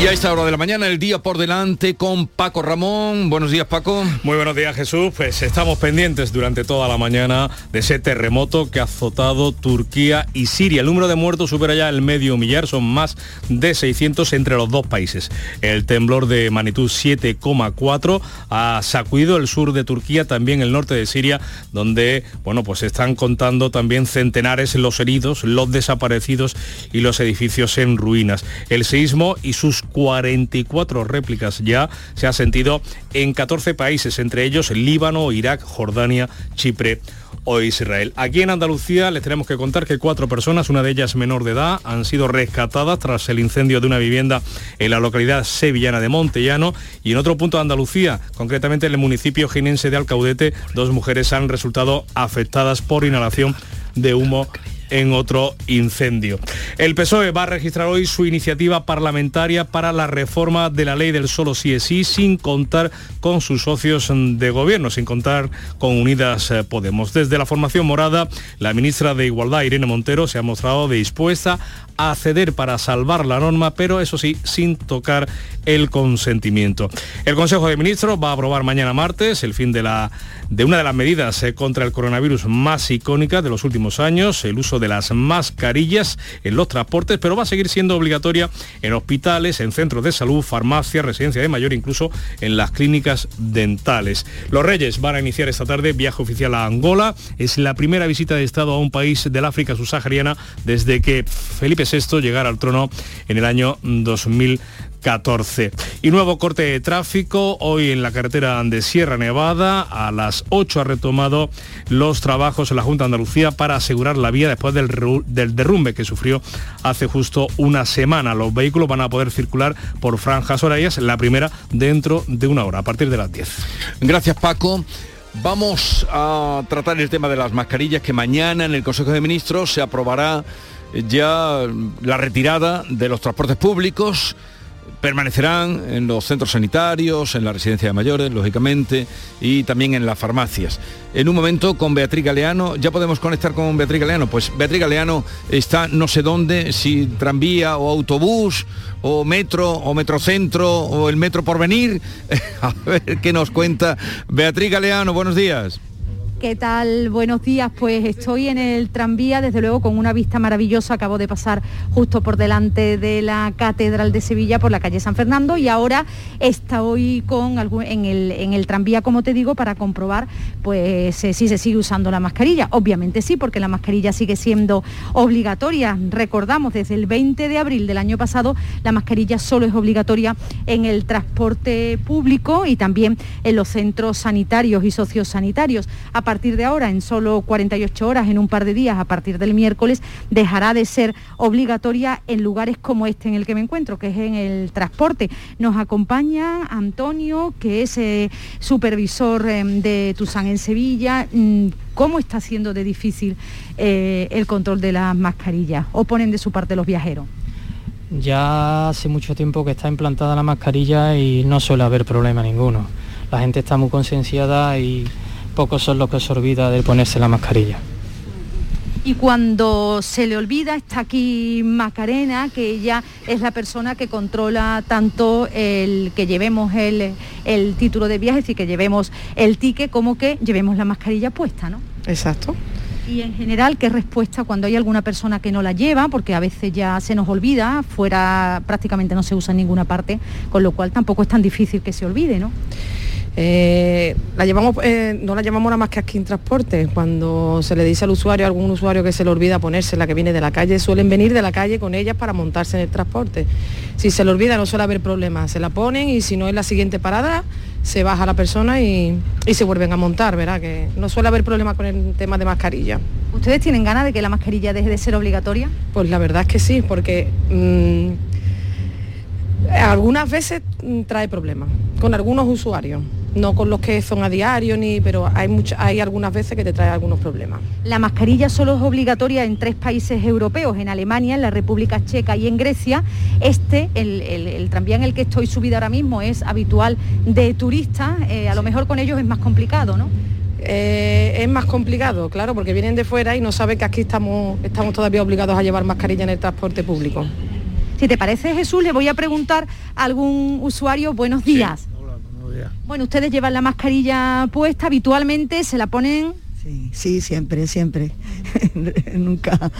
Y a esta hora de la mañana, el día por delante con Paco Ramón. Buenos días, Paco. Muy buenos días, Jesús. Pues estamos pendientes durante toda la mañana de ese terremoto que ha azotado Turquía y Siria. El número de muertos supera ya el medio millar, son más de 600 entre los dos países. El temblor de magnitud 7,4 ha sacudido el sur de Turquía, también el norte de Siria, donde, bueno, pues están contando también centenares los heridos, los desaparecidos y los edificios en ruinas. El seísmo y sus 44 réplicas ya se ha sentido en 14 países, entre ellos Líbano, Irak, Jordania, Chipre o Israel. Aquí en Andalucía les tenemos que contar que cuatro personas, una de ellas menor de edad, han sido rescatadas tras el incendio de una vivienda en la localidad sevillana de Montellano y en otro punto de Andalucía, concretamente en el municipio jinense de Alcaudete, dos mujeres han resultado afectadas por inhalación de humo en otro incendio. El PSOE va a registrar hoy su iniciativa parlamentaria para la reforma de la ley del solo sí es sí, sin contar con sus socios de gobierno, sin contar con Unidas eh, Podemos. Desde la formación morada, la ministra de Igualdad, Irene Montero, se ha mostrado dispuesta a ceder para salvar la norma, pero eso sí, sin tocar el consentimiento. El Consejo de Ministros va a aprobar mañana martes el fin de, la, de una de las medidas eh, contra el coronavirus más icónicas de los últimos años, el uso de las mascarillas en los transportes, pero va a seguir siendo obligatoria en hospitales, en centros de salud, farmacias, residencia de mayor, incluso en las clínicas dentales. Los Reyes van a iniciar esta tarde viaje oficial a Angola. Es la primera visita de Estado a un país del África subsahariana desde que Felipe VI llegara al trono en el año 2000 14. Y nuevo corte de tráfico hoy en la carretera de Sierra Nevada. A las 8 ha retomado los trabajos en la Junta de Andalucía para asegurar la vía después del, del derrumbe que sufrió hace justo una semana. Los vehículos van a poder circular por franjas horarias, la primera dentro de una hora, a partir de las 10. Gracias Paco. Vamos a tratar el tema de las mascarillas que mañana en el Consejo de Ministros se aprobará ya la retirada de los transportes públicos permanecerán en los centros sanitarios, en la residencia de mayores, lógicamente, y también en las farmacias. En un momento con Beatriz Galeano, ¿ya podemos conectar con Beatriz Galeano? Pues Beatriz Galeano está no sé dónde, si tranvía o autobús, o metro, o metrocentro, o el metro por venir. A ver qué nos cuenta Beatriz Galeano, buenos días. ¿Qué tal? Buenos días. Pues estoy en el tranvía, desde luego con una vista maravillosa. Acabo de pasar justo por delante de la Catedral de Sevilla, por la calle San Fernando, y ahora estoy con en, el, en el tranvía, como te digo, para comprobar pues eh, si se sigue usando la mascarilla. Obviamente sí, porque la mascarilla sigue siendo obligatoria. Recordamos, desde el 20 de abril del año pasado, la mascarilla solo es obligatoria en el transporte público y también en los centros sanitarios y sociosanitarios a partir de ahora, en solo 48 horas, en un par de días, a partir del miércoles, dejará de ser obligatoria en lugares como este en el que me encuentro, que es en el transporte. Nos acompaña Antonio, que es eh, supervisor em, de Tusan en Sevilla. Mm, ¿Cómo está siendo de difícil eh, el control de las mascarillas? ¿O ponen de su parte los viajeros? Ya hace mucho tiempo que está implantada la mascarilla y no suele haber problema ninguno. La gente está muy concienciada y pocos son los que se olvida de ponerse la mascarilla. Y cuando se le olvida, está aquí Macarena, que ella es la persona que controla tanto el que llevemos el, el título de viaje, es decir, que llevemos el ticket, como que llevemos la mascarilla puesta, ¿no? Exacto. Y en general, ¿qué respuesta cuando hay alguna persona que no la lleva? Porque a veces ya se nos olvida, fuera prácticamente no se usa en ninguna parte, con lo cual tampoco es tan difícil que se olvide, ¿no? Eh, la llevamos, eh, no la llevamos nada más que aquí en transporte. Cuando se le dice al usuario, a algún usuario que se le olvida ponerse la que viene de la calle, suelen venir de la calle con ellas para montarse en el transporte. Si se le olvida no suele haber problema, se la ponen y si no es la siguiente parada, se baja la persona y, se vuelven a montar, ¿verdad? Que no suele haber problema con el tema de mascarilla. ¿Ustedes tienen ganas de que la mascarilla deje de ser obligatoria? Pues la verdad es que sí, porque mm, algunas veces mm, trae problemas con algunos usuarios no con los que son a diario, ni, pero hay, hay algunas veces que te trae algunos problemas. La mascarilla solo es obligatoria en tres países europeos, en Alemania, en la República Checa y en Grecia. Este, el, tranvía en el que estoy subida ahora mismo, es habitual de turistas, eh, a lo mejor con ellos es más complicado, ¿no? eh, es más complicado, claro, porque vienen de fuera y no saben que aquí estamos, estamos todavía obligados a llevar mascarilla en el transporte público. Si te parece, Jesús, le voy a preguntar a algún usuario, buenos días. Hola, buenos días. Bueno, ustedes llevan la mascarilla puesta habitualmente, se la ponen Sí, sí, siempre, siempre. Nunca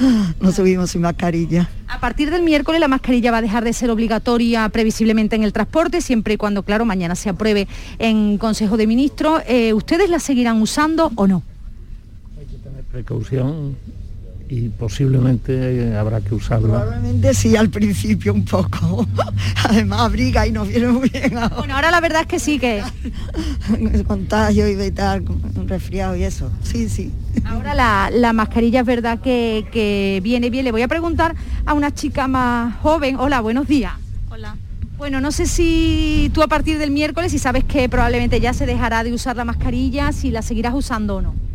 nos subimos sin mascarilla. A partir del miércoles la mascarilla va a dejar de ser obligatoria previsiblemente en el transporte, siempre y cuando, claro, mañana se apruebe en Consejo de Ministros. Eh, ¿Ustedes la seguirán usando o no? Hay que tener precaución y posiblemente habrá que usarla. Probablemente sí, al principio un poco. Además abriga y nos viene muy bien ahora. Bueno, ahora la verdad es que sí que... el contagio y tal, un resfriado y eso. Sí, sí. Ahora la, mascarilla es verdad que, que viene bien. Le voy a preguntar a una chica más joven. Hola, buenos días. Hola. Bueno, no sé si tú a partir del miércoles, si sabes que probablemente ya se dejará de usar la mascarilla, si la seguirás usando o no.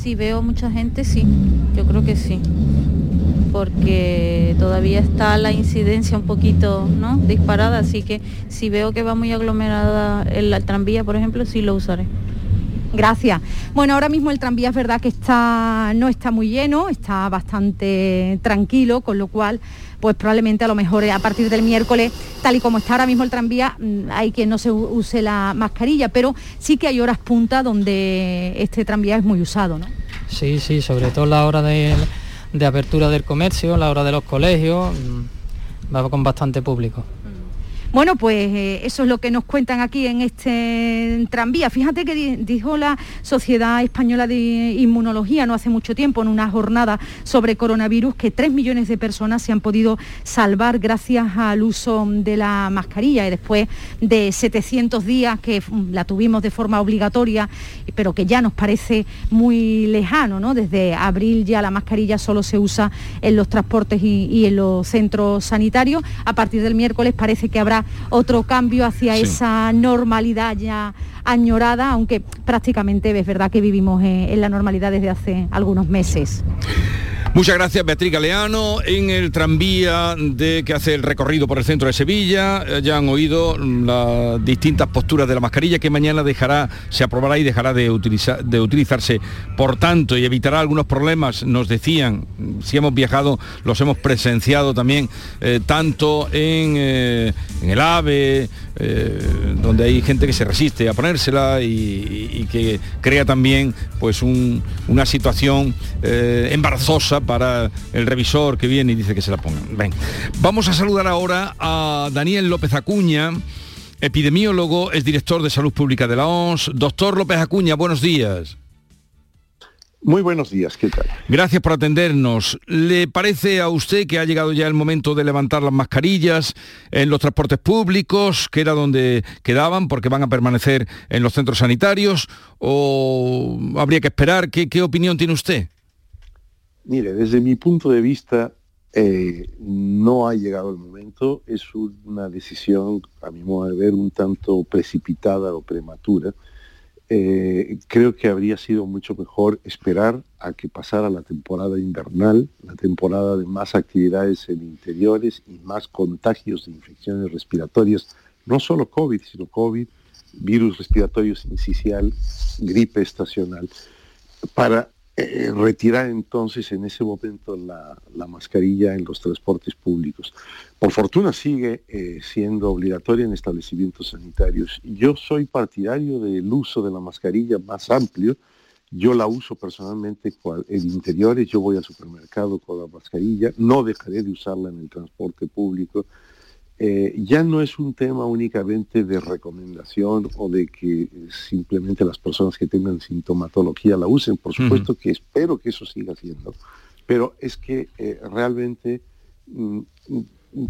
Si veo mucha gente, sí, yo creo que sí, porque todavía está la incidencia un poquito ¿no? disparada, así que si veo que va muy aglomerada el, tranvía, por ejemplo, sí lo usaré. Gracias. Bueno, ahora mismo el tranvía es verdad que está, no está muy lleno, está bastante tranquilo, con lo cual pues probablemente a lo mejor a partir del miércoles, tal y como está ahora mismo el tranvía, mm, hay que no se use la mascarilla, pero sí que hay horas punta donde este tranvía es muy usado, ¿no? Sí, sí, sobre todo la hora de, de apertura del comercio, la hora de los colegios, mm, va con bastante público. Bueno, pues eh, eso es lo que nos cuentan aquí en este tranvía. Fíjate que dijo la Sociedad Española de Inmunología no hace mucho tiempo en una jornada sobre coronavirus que tres millones de personas se han podido salvar gracias al uso de la mascarilla y después de 700 días que la tuvimos de forma obligatoria, pero que ya nos parece muy lejano, ¿no? Desde abril ya la mascarilla solo se usa en los transportes y en los centros sanitarios. A partir del miércoles parece que habrá otro cambio hacia esa normalidad ya añorada, aunque prácticamente es verdad que vivimos en la normalidad desde hace algunos meses. Muchas gracias Beatriz Galeano. En el tranvía de que hace el recorrido por el centro de Sevilla eh, ya han oído las distintas posturas de la mascarilla que mañana dejará, se aprobará y dejará de, utilizar, de utilizarse. Por tanto, y evitará algunos problemas, nos decían, si hemos viajado, los hemos presenciado también, eh, tanto en, eh, en, el AVE, donde hay gente que se resiste a ponérsela y, que crea también pues una situación embarazosa para el revisor que viene y dice que se la pongan. Ven. Vamos a saludar ahora a Daniel López Acuña, epidemiólogo, es director de Salud Pública de la OMS. Doctor López Acuña, buenos días. Muy buenos días, ¿qué tal? Gracias por atendernos. ¿Le parece a usted que ha llegado ya el momento de levantar las mascarillas en los transportes públicos, que era donde quedaban, porque van a permanecer en los centros sanitarios? ¿O habría que esperar? ¿Qué, qué opinión tiene usted? Mire, desde mi punto de vista, eh, no ha llegado el momento, es una decisión, a mi modo de ver, un tanto precipitada o prematura. Eh, creo que habría sido mucho mejor esperar a que pasara la temporada invernal, la temporada de más actividades en interiores y más contagios de infecciones respiratorias, no solo COVID, sino COVID, virus respiratorio sincicial, gripe estacional, para eh, retirar entonces en ese momento la, mascarilla en los transportes públicos. Por fortuna sigue eh, siendo obligatoria en establecimientos sanitarios. Yo soy partidario del uso de la mascarilla más amplio. Yo la uso personalmente en interiores, yo voy al supermercado con la mascarilla, no dejaré de usarla en el transporte público eh, ya no es un tema únicamente de recomendación o de que simplemente las personas que tengan sintomatología la usen, por supuesto que espero que eso siga siendo, pero es que eh, realmente mm,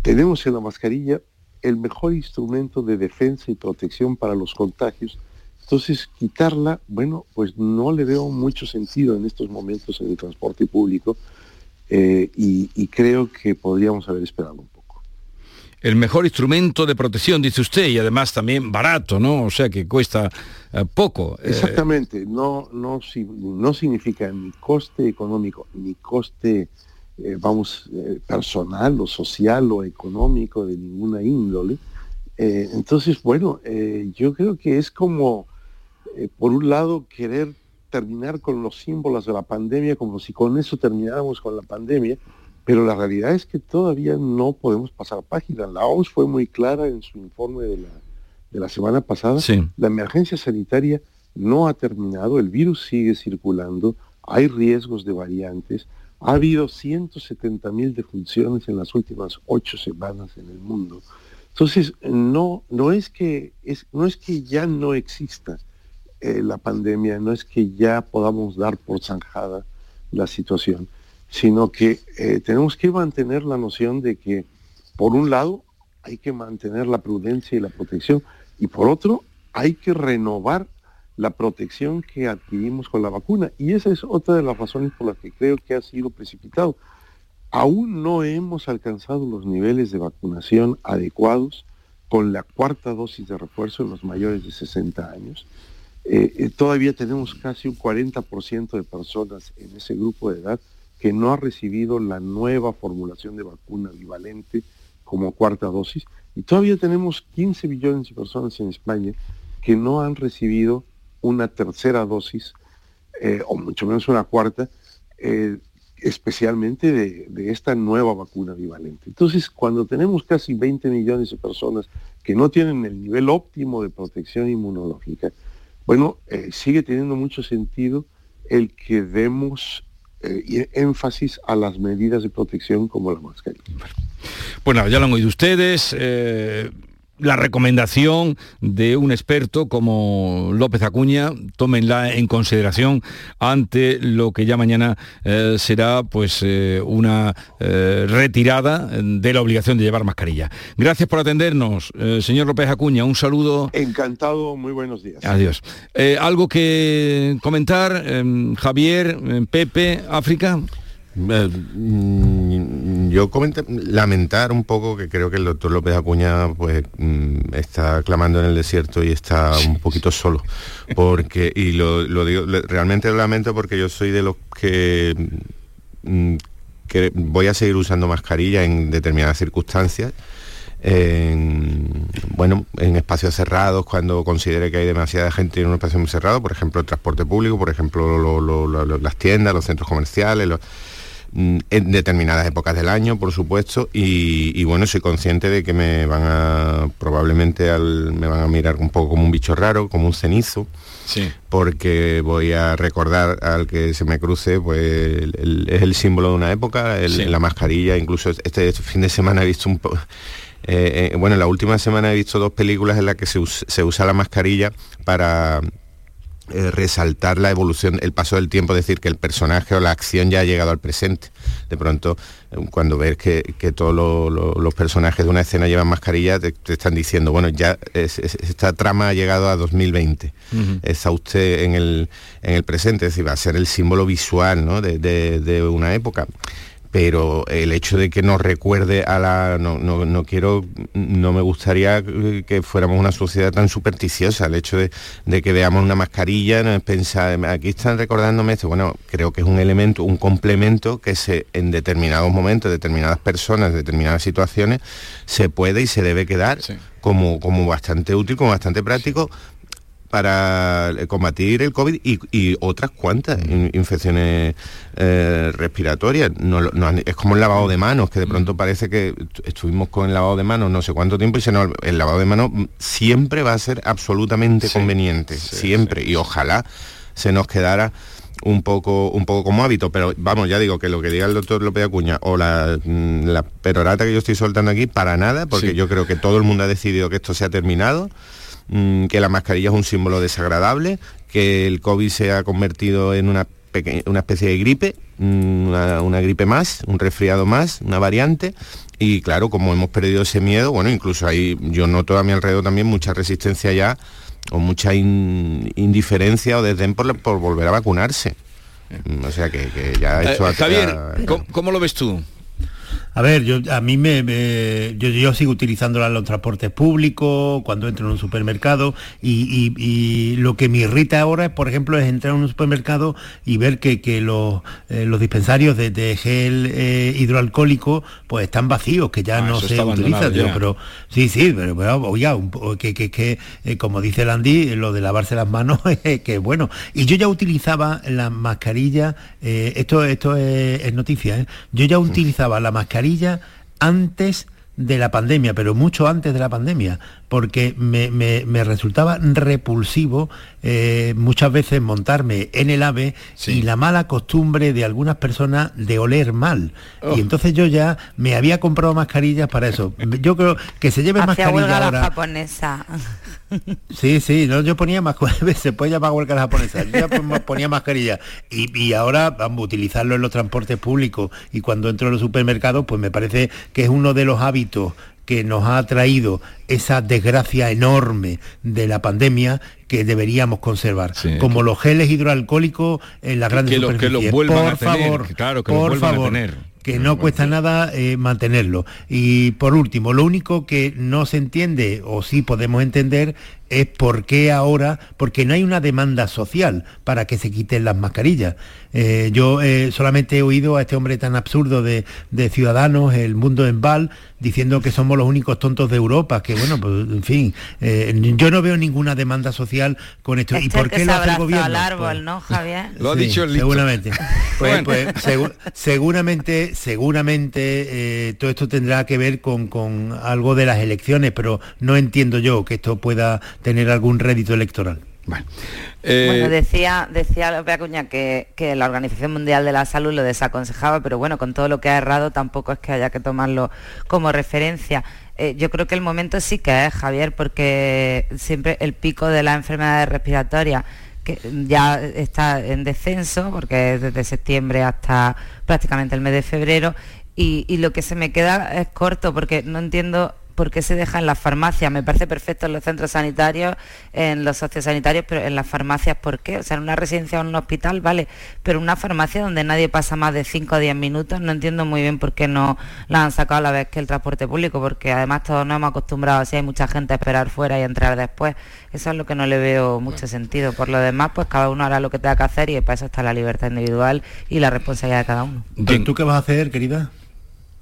tenemos en la mascarilla el mejor instrumento de defensa y protección para los contagios. Entonces, quitarla, bueno, pues no le veo mucho sentido en estos momentos en el transporte público eh, y creo que podríamos haber esperado un poco el mejor instrumento de protección, dice usted, y además también barato, ¿no? O sea que cuesta eh, poco. Eh. Exactamente, no, no, no significa ni coste económico, ni coste, eh, vamos, personal o social o económico de ninguna índole. entonces, bueno, yo creo que es como, por un lado, querer terminar con los símbolos de la pandemia como si con eso termináramos con la pandemia, pero la realidad es que todavía no podemos pasar página. La OMS fue muy clara en su informe de la, de la semana pasada. La emergencia sanitaria no ha terminado, el virus sigue circulando, hay riesgos de variantes, ha habido 170 mil defunciones en las últimas ocho semanas en el mundo. Entonces, no, no, es, que, es, no es que ya no exista eh, la pandemia, no es que ya podamos dar por zanjada la situación, sino que eh, tenemos que mantener la noción de que, por un lado, hay que mantener la prudencia y la protección, y por otro, hay que renovar la protección que adquirimos con la vacuna. Y esa es otra de las razones por las que creo que ha sido precipitado. Aún no hemos alcanzado los niveles de vacunación adecuados con la cuarta dosis de refuerzo en los mayores de 60 años. Eh, eh, todavía tenemos casi un 40% de personas en ese grupo de edad que no ha recibido la nueva formulación de vacuna bivalente como cuarta dosis. Y todavía tenemos 15 millones de personas en España que no han recibido una tercera dosis, eh, o mucho menos una cuarta, eh, especialmente de, esta nueva vacuna bivalente. Entonces, cuando tenemos casi 20 millones de personas que no tienen el nivel óptimo de protección inmunológica, bueno, eh, sigue teniendo mucho sentido el que demos énfasis a las medidas de protección como la mascarilla. Bueno, ya lo han oído ustedes la recomendación de un experto como López Acuña, tómenla en consideración ante lo que ya mañana eh, será pues eh, una eh, retirada de la obligación de llevar mascarilla. Gracias por atendernos, señor López Acuña, un saludo. Encantado, muy buenos días. Adiós. ¿Algo que comentar, Javier, Pepe, África? Yo comenté, lamentar un poco que creo que el doctor López Acuña pues mm, está clamando en el desierto y está un poquito solo. Porque, y lo, digo, realmente lo lamento porque yo soy de los que, mm, que voy a seguir usando mascarilla en determinadas circunstancias. En, bueno, en espacios cerrados, cuando considere que hay demasiada gente en un espacio muy cerrado, por ejemplo el transporte público, por ejemplo las tiendas, los centros comerciales, en determinadas épocas del año, por supuesto, y, bueno, soy consciente de que me van a, probablemente me van a mirar un poco como un bicho raro, como un cenizo, porque voy a recordar al que se me cruce, pues es el símbolo de una época, la mascarilla, incluso este fin de semana he visto un poco... Eh, eh, bueno, la última semana he visto dos películas en las que se usa la mascarilla para eh, resaltar la evolución, el paso del tiempo, decir que el personaje o la acción ya ha llegado al presente. De pronto, eh, cuando ves que, todos los personajes de una escena llevan mascarilla, te, están diciendo, bueno, ya esta trama ha llegado a 2020. Está usted en el, en el presente, es decir, va a ser el símbolo visual de una época pero el hecho de que nos recuerde a la no, no, quiero no me gustaría que fuéramos una sociedad tan supersticiosa. El hecho de, que veamos una mascarilla no es pensar aquí están recordándome esto. Bueno creo que es un elemento un complemento que se en determinados momentos determinadas personas determinadas situaciones se puede y se debe quedar como, como bastante útil como bastante práctico para combatir el COVID y, otras cuantas infecciones eh, respiratorias. No, es como el lavado de manos, que de pronto parece que estuvimos con el lavado de manos no sé cuánto tiempo y se el lavado de manos siempre va a ser absolutamente conveniente, siempre. Y ojalá se nos quedara un poco un poco como hábito, pero vamos, ya digo que lo que diga el doctor López Acuña o la, mm, la perorata que yo estoy soltando aquí, para nada, porque yo creo que todo el mundo ha decidido que esto se ha terminado. Mm, que la mascarilla es un símbolo desagradable, que el COVID se ha convertido en una, una especie de gripe, mm, una, gripe más, un resfriado más, una variante, y claro, como hemos perdido ese miedo, bueno, incluso ahí yo noto a mi alrededor también mucha resistencia ya, o mucha indiferencia o desdén por, por volver a vacunarse. Mm, o sea que, ya eh, Javier, ¿cómo, lo ves tú? A ver, yo a mí me, me- yo, yo sigo utilizándola en los transportes públicos, cuando entro en un supermercado y, y- y lo que me irrita ahora, es, por ejemplo, es entrar en un supermercado y ver que, que los, eh, los dispensarios de, de gel eh, hidroalcohólico pues están vacíos, que ya Ah, no se utilizan. Pero sí, sí, pero, oiga, que, que, que, eh, como dice el Andy, lo de lavarse las manos es que bueno. Y yo ya utilizaba la mascarilla, esto, esto es, es noticia, ¿eh? yo ya utilizaba la mascarilla antes de la pandemia, pero mucho antes de la pandemia, porque me, me- me resultaba repulsivo eh, muchas veces montarme en el AVE y la mala costumbre de algunas personas de oler mal. Oh. Y entonces yo ya me había comprado mascarillas para eso. Yo creo que se lleve Hacía huelga mascarilla la ahora. japonesa. Sí, sí, no, yo ponía más se puede llamar huelga japonesa, yo ya ponía mascarilla y, y ahora vamos a utilizarlo en los transportes públicos y cuando entro en los supermercados, pues me parece que es uno de los hábitos que nos ha traído esa desgracia enorme de la pandemia que deberíamos conservar, como los geles hidroalcohólicos en las grandes que lo- que superficies. los vuelvan por a tener, favor, que claro, que por vuelvan a favor, tener. Que no cuesta nada eh, mantenerlo. Y por último, lo único que no se entiende, o sí podemos entender, es por qué ahora, porque no hay una demanda social para que se quiten las mascarillas. Eh, yo eh, solamente he oído a este hombre tan absurdo de, de Ciudadanos, el mundo en Val, diciendo que somos los únicos tontos de Europa, que bueno, pues en fin, eh, yo no veo ninguna demanda social con esto. ¿Y Este por qué lo hace el gobierno? al árbol, Pues- ¿no, Javier? Lo ha Sí, dicho el listo. seguramente. Pues, Bueno. pues, segu- seguramente, seguramente eh, todo esto tendrá que ver con, con algo de las elecciones, pero no entiendo yo que esto pueda tener algún rédito electoral. Eh, Bueno, decía, decía López Acuña que, que la Organización Mundial de la Salud lo desaconsejaba, pero bueno, con todo lo que ha errado tampoco es que haya que tomarlo como referencia. Eh, yo creo que el momento sí que es, Javier, porque siempre el pico de las enfermedades respiratorias que ya está en descenso, porque es desde septiembre hasta prácticamente el mes de febrero, y, y lo que se me queda es corto, porque no entiendo por qué se deja en las farmacias. Me parece perfecto en los centros sanitarios, en los sociosanitarios, pero en las farmacias, ¿por qué? O sea, en una residencia o en un hospital, vale, pero en una farmacia donde nadie pasa más de 5 o 10 minutos, no entiendo muy bien por qué no la han sacado a la vez que el transporte público, porque además todos nos hemos acostumbrado, si hay mucha gente a esperar fuera y a entrar después. Eso es lo que no le veo mucho sentido. Por lo demás, pues cada uno hará lo que tenga que hacer y para eso está la libertad individual y la responsabilidad de cada uno. ¿Tú, tú qué vas a hacer, querida?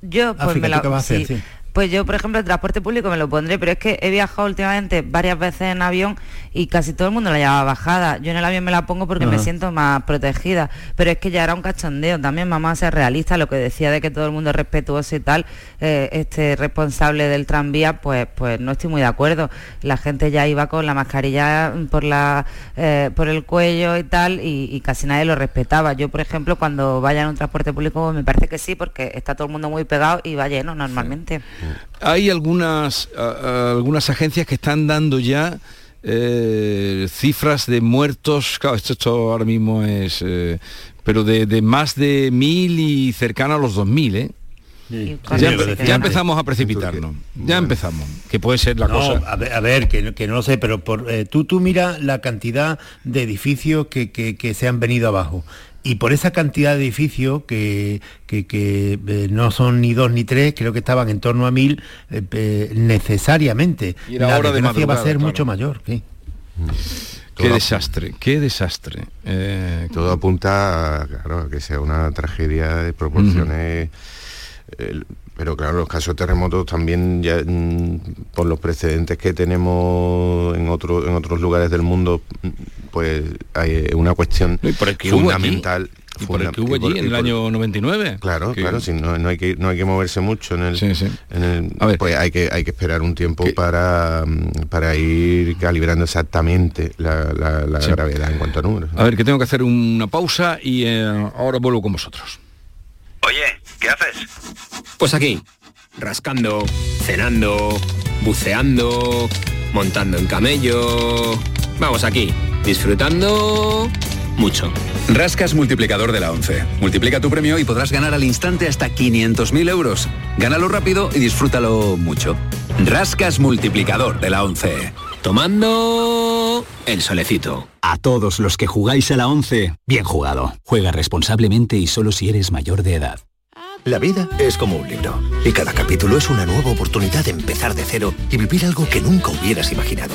Yo, pues África, me la... ¿tú qué vas a hacer? sí. Pues yo, por ejemplo, el transporte público me lo pondré, pero es que he viajado últimamente varias veces en avión y casi todo el mundo la llevaba bajada. Yo en el avión me la pongo porque me siento más protegida, pero es que ya era un cachondeo. También, mamá, ser realista, lo que decía de que todo el mundo es respetuoso y tal, eh, este responsable del tranvía, pues, pues no estoy muy de acuerdo. La gente ya iba con la mascarilla por, la, eh, por el cuello y tal, y, y casi nadie lo respetaba. Yo, por ejemplo, cuando vaya en un transporte público, me parece que sí, porque está todo el mundo muy pegado y va lleno normalmente. Hay algunas, a- a- algunas agencias que están dando ya eh, cifras de muertos, claro, esto, esto ahora mismo es, eh, pero de, de más de mil y cercano a los dos mil, ¿eh? cuánto Ya, empezamos a precipitarnos, ya empezamos, que puede ser la No, cosa. A ver, a ver, que, no- que no lo sé, pero por, eh, tú, tú mira la cantidad de edificios que, que- que se han venido abajo. Y por esa cantidad de edificios, que, que- que, eh, no son ni dos ni tres, creo que estaban en torno a mil, eh, eh, necesariamente. Y la hora de desgracia va a ser claro. mucho mayor. sí. Qué desastre, qué desastre. Eh, Todo apunta a, claro, a que sea una tragedia de proporciones. pero claro, los casos de terremotos también, ya, mm, por los precedentes que tenemos en, otro- en otros lugares del mundo, pues hay una cuestión por el que hubo allí, fundamental. y por el que hubo y por- allí en el por- año 99. Claro, que- claro, sí, no, no hay que, no hay que moverse mucho en el, en el- pues hay que hay que esperar un tiempo para, mm, para ir calibrando exactamente la, la- la Sí. gravedad en cuanto a números. A ver, que tengo que hacer una pausa y eh, ahora vuelvo con vosotros. Oye, ¿qué haces? Pues aquí, rascando, cenando, buceando, montando en camello. Vamos aquí, disfrutando mucho. Rascas multiplicador de la 11. Multiplica tu premio y podrás ganar al instante hasta 500.000 euros. Gánalo rápido y disfrútalo mucho. Rascas multiplicador de la 11. Tomando el solecito. A todos los que jugáis a la 11, bien jugado. Juega responsablemente y solo si eres mayor de edad. La vida es como un libro y cada capítulo es una nueva oportunidad de empezar de cero y vivir algo que nunca hubieras imaginado.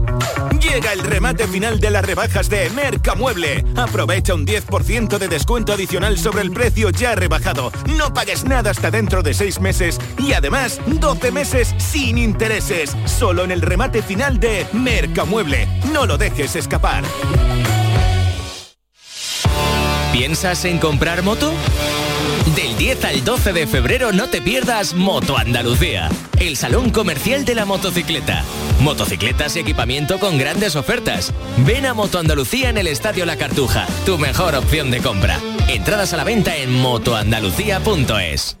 Llega el remate final de las rebajas de Mercamueble. Aprovecha un 10% de descuento adicional sobre el precio ya rebajado. No pagues nada hasta dentro de 6 meses y además 12 meses sin intereses. Solo en el remate final de Mercamueble. No lo dejes escapar. ¿Piensas en comprar moto? Del 10 al 12 de febrero no te pierdas Moto Andalucía, el salón comercial de la motocicleta. Motocicletas y equipamiento con grandes ofertas. Ven a Moto Andalucía en el Estadio La Cartuja, tu mejor opción de compra. Entradas a la venta en motoandalucía.es.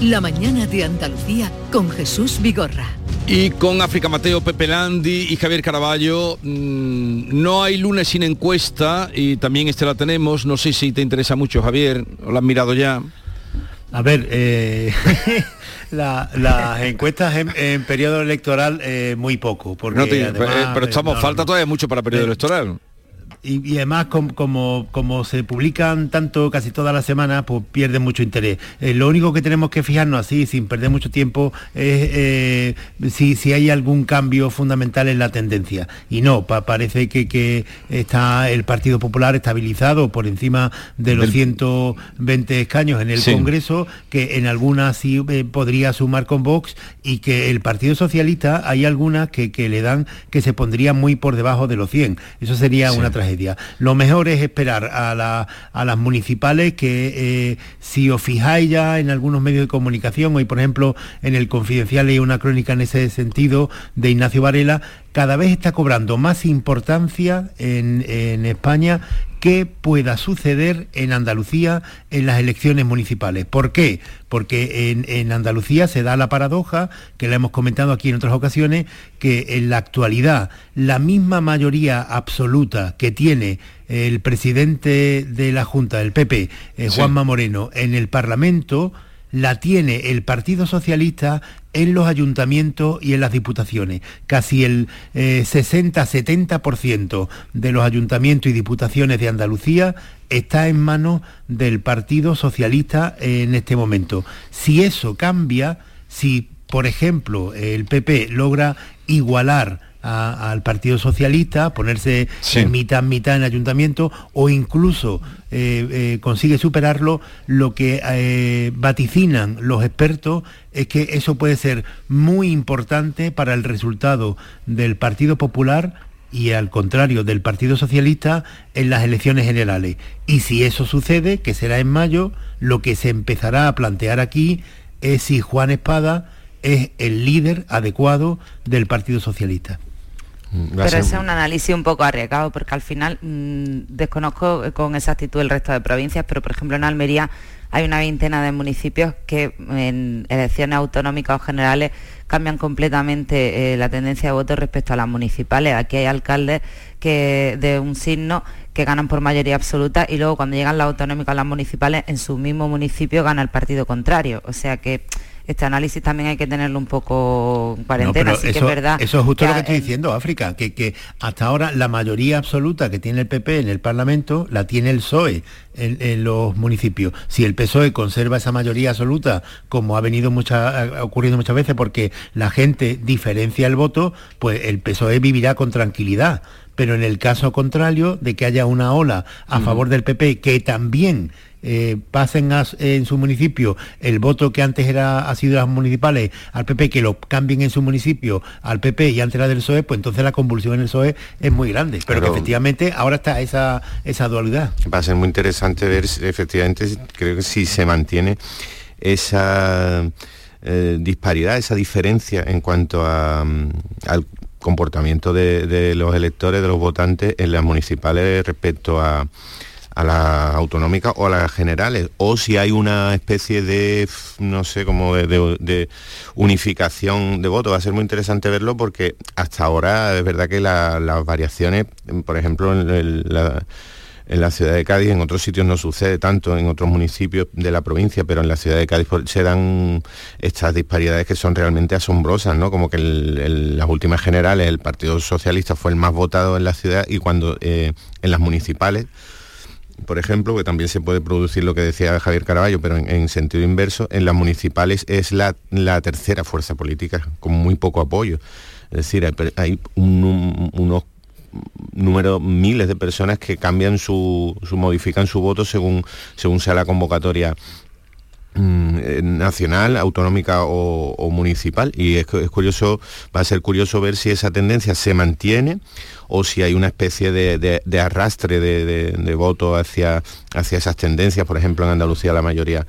la mañana de Andalucía con Jesús Vigorra. Y con África Mateo, Pepe Landi y Javier Caraballo, mm, no hay lunes sin encuesta y también este la tenemos. No sé si te interesa mucho, Javier, o la has mirado ya. A ver, eh, la- las encuestas en, en periodo electoral eh, muy poco. Porque No te- además, eh, pero estamos, no, falta todavía mucho para periodo Eh, electoral. Y, y además com- como, como se publican tanto casi todas las semanas, pues pierden mucho interés. Eh, lo único que tenemos que fijarnos así, sin perder mucho tiempo, es eh, si, si hay algún cambio fundamental en la tendencia. Y no, pa- parece que, que está el Partido Popular estabilizado por encima de los 120 escaños en el Sí. Congreso, que en algunas sí eh, podría sumar con Vox, y que el Partido Socialista hay algunas que, que le dan que se pondrían muy por debajo de los 100. Eso sería Sí. una tragedia. Lo mejor es esperar a, la- a las municipales que eh, si os fijáis ya en algunos medios de comunicación, hoy por ejemplo en el Confidencial hay una crónica en ese sentido de Ignacio Varela, cada vez está cobrando más importancia en, en España qué pueda suceder en Andalucía en las elecciones municipales. ¿Por qué? Porque en, en Andalucía se da la paradoja, que la hemos comentado aquí en otras ocasiones, que en la actualidad la misma mayoría absoluta que tiene el presidente de la Junta, del PP, eh, Sí. Juanma Moreno, en el Parlamento, la tiene el Partido Socialista en los ayuntamientos y en las diputaciones. Casi el eh, 60-70% de los ayuntamientos y diputaciones de Andalucía está en manos del Partido Socialista en este momento. Si eso cambia, si por ejemplo el PP logra igualar al Partido Socialista, ponerse en mitad, mitad en el ayuntamiento, o incluso eh, eh, consigue superarlo, lo que eh, vaticinan los expertos es que eso puede ser muy importante para el resultado del Partido Popular y al contrario del Partido Socialista en las elecciones generales. Y si eso sucede, que será en mayo, lo que se empezará a plantear aquí es si Juan Espada es el líder adecuado del Partido Socialista. Mm, pero ese es un análisis un poco arriesgado porque al final mm, desconozco con exactitud el resto de provincias, pero por ejemplo en Almería hay una veintena de municipios que en elecciones autonómicas o generales cambian completamente eh, la tendencia de voto respecto a las municipales. Aquí hay alcaldes que de un signo que ganan por mayoría absoluta y luego cuando llegan las autonómicas o las municipales en su mismo municipio gana el partido contrario. O sea que este análisis también hay que tenerlo un poco en cuarentena, así eso, que es verdad. Eso es justo lo que estoy diciendo, África, que, que hasta ahora la mayoría absoluta que tiene el PP en el Parlamento la tiene el PSOE en, los municipios. Si el PSOE conserva esa mayoría absoluta, como ha venido mucha, ocurriendo muchas veces, porque la gente diferencia el voto, pues el PSOE vivirá con tranquilidad. Pero en el caso contrario de que haya una ola a favor del PP que también eh, pasen en su municipio el voto que antes era ha sido las municipales al PP, que lo cambien en su municipio al PP y antes era del PSOE, pues entonces la convulsión en el PSOE es muy grande. Pero, que efectivamente ahora está esa, esa dualidad. Va a ser muy interesante ver efectivamente, creo que si se mantiene esa eh, disparidad, esa diferencia en cuanto a, mm, al comportamiento de los electores, de los votantes en las municipales respecto a a las autonómicas o a las generales, o si hay una especie de, no sé, como de, unificación de votos. Va a ser muy interesante verlo porque hasta ahora es verdad que las variaciones, por ejemplo, en, la, ciudad de Cádiz, en otros sitios no sucede tanto, en otros municipios de la provincia, pero en la ciudad de Cádiz pues, se dan estas disparidades que son realmente asombrosas, ¿no? Como que en las últimas generales el Partido Socialista fue el más votado en la ciudad y cuando eh, en las municipales por ejemplo, que también se puede producir lo que decía Javier Caraballo, pero en, sentido inverso, en las municipales es la, tercera fuerza política, con muy poco apoyo. Es decir, hay, unos números, miles de personas que cambian su, modifican su voto según, según sea la convocatoria nacional, autonómica o, municipal. Y es, curioso, va a ser curioso ver si esa tendencia se mantiene o si hay una especie de, arrastre de, voto hacia, hacia esas tendencias, por ejemplo en Andalucía la mayoría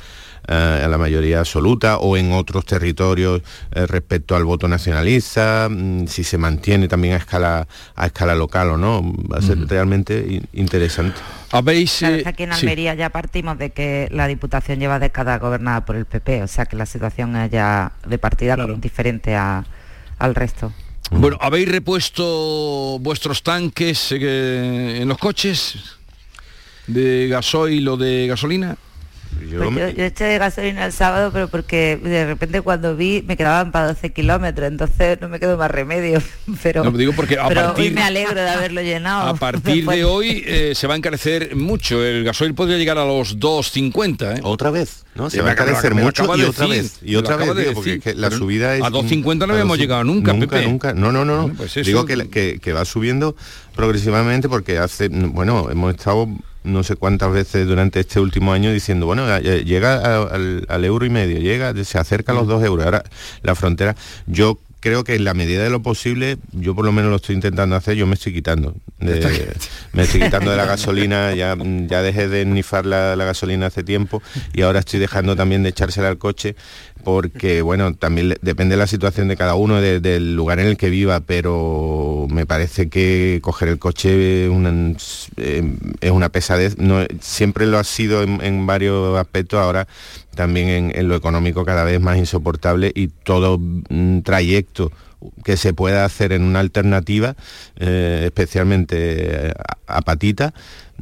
eh, la mayoría absoluta o en otros territorios eh, respecto al voto nacionalista, mm, si se mantiene también a escala, a escala local o no. Va a ser realmente interesante. ¿Habéis, eh, aquí en Almería ya partimos de que la Diputación lleva décadas gobernada por el PP, o sea que la situación es ya de partida diferente al resto. Bueno, ¿habéis repuesto vuestros tanques eh, en los coches de gasoil o de gasolina? Yo, pues eché de gasolina el sábado, pero porque de repente cuando vi me quedaban para 12 kilómetros, entonces no me quedó más remedio. Pero, digo porque a partir, me alegro de haberlo llenado. A partir de hoy eh, se va a encarecer mucho. El gasoil podría llegar a los 2.50. ¿eh? Otra vez, ¿no? Se va a encarecer mucho y otra vez. Y otra vez, porque la subida es... A 2.50 no habíamos llegado nunca, Nunca, nunca. No, no, no. Pues digo que, que va subiendo progresivamente porque hace... Bueno, hemos estado no sé cuántas veces durante este último año diciendo, bueno, llega al, euro y medio, llega, se acerca a los dos euros. Ahora la frontera, yo creo que en la medida de lo posible, yo por lo menos lo estoy intentando hacer, yo me estoy quitando. me estoy quitando de la gasolina, ya, ya dejé de nifar la, la, gasolina hace tiempo y ahora estoy dejando también de echársela al coche porque bueno, también depende de la situación de cada uno, del lugar en el que viva, pero me parece que coger el coche es una, pesadez, no, siempre lo ha sido en, varios aspectos, ahora también en, lo económico cada vez más insoportable y todo trayecto que se pueda hacer en una alternativa, eh, especialmente a patita,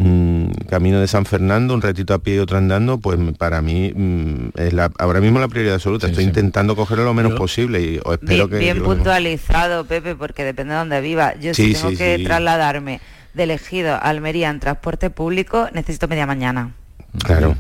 Mm, camino de San Fernando, un ratito a pie y otro andando, pues para mí mm, es la, ahora mismo la prioridad absoluta. Estoy intentando cogerlo lo menos posible y espero bien, que... Bien puntualizado, Pepe, porque depende de dónde viva. Yo si tengo que trasladarme de elegido a Almería en transporte público, necesito media mañana. Claro.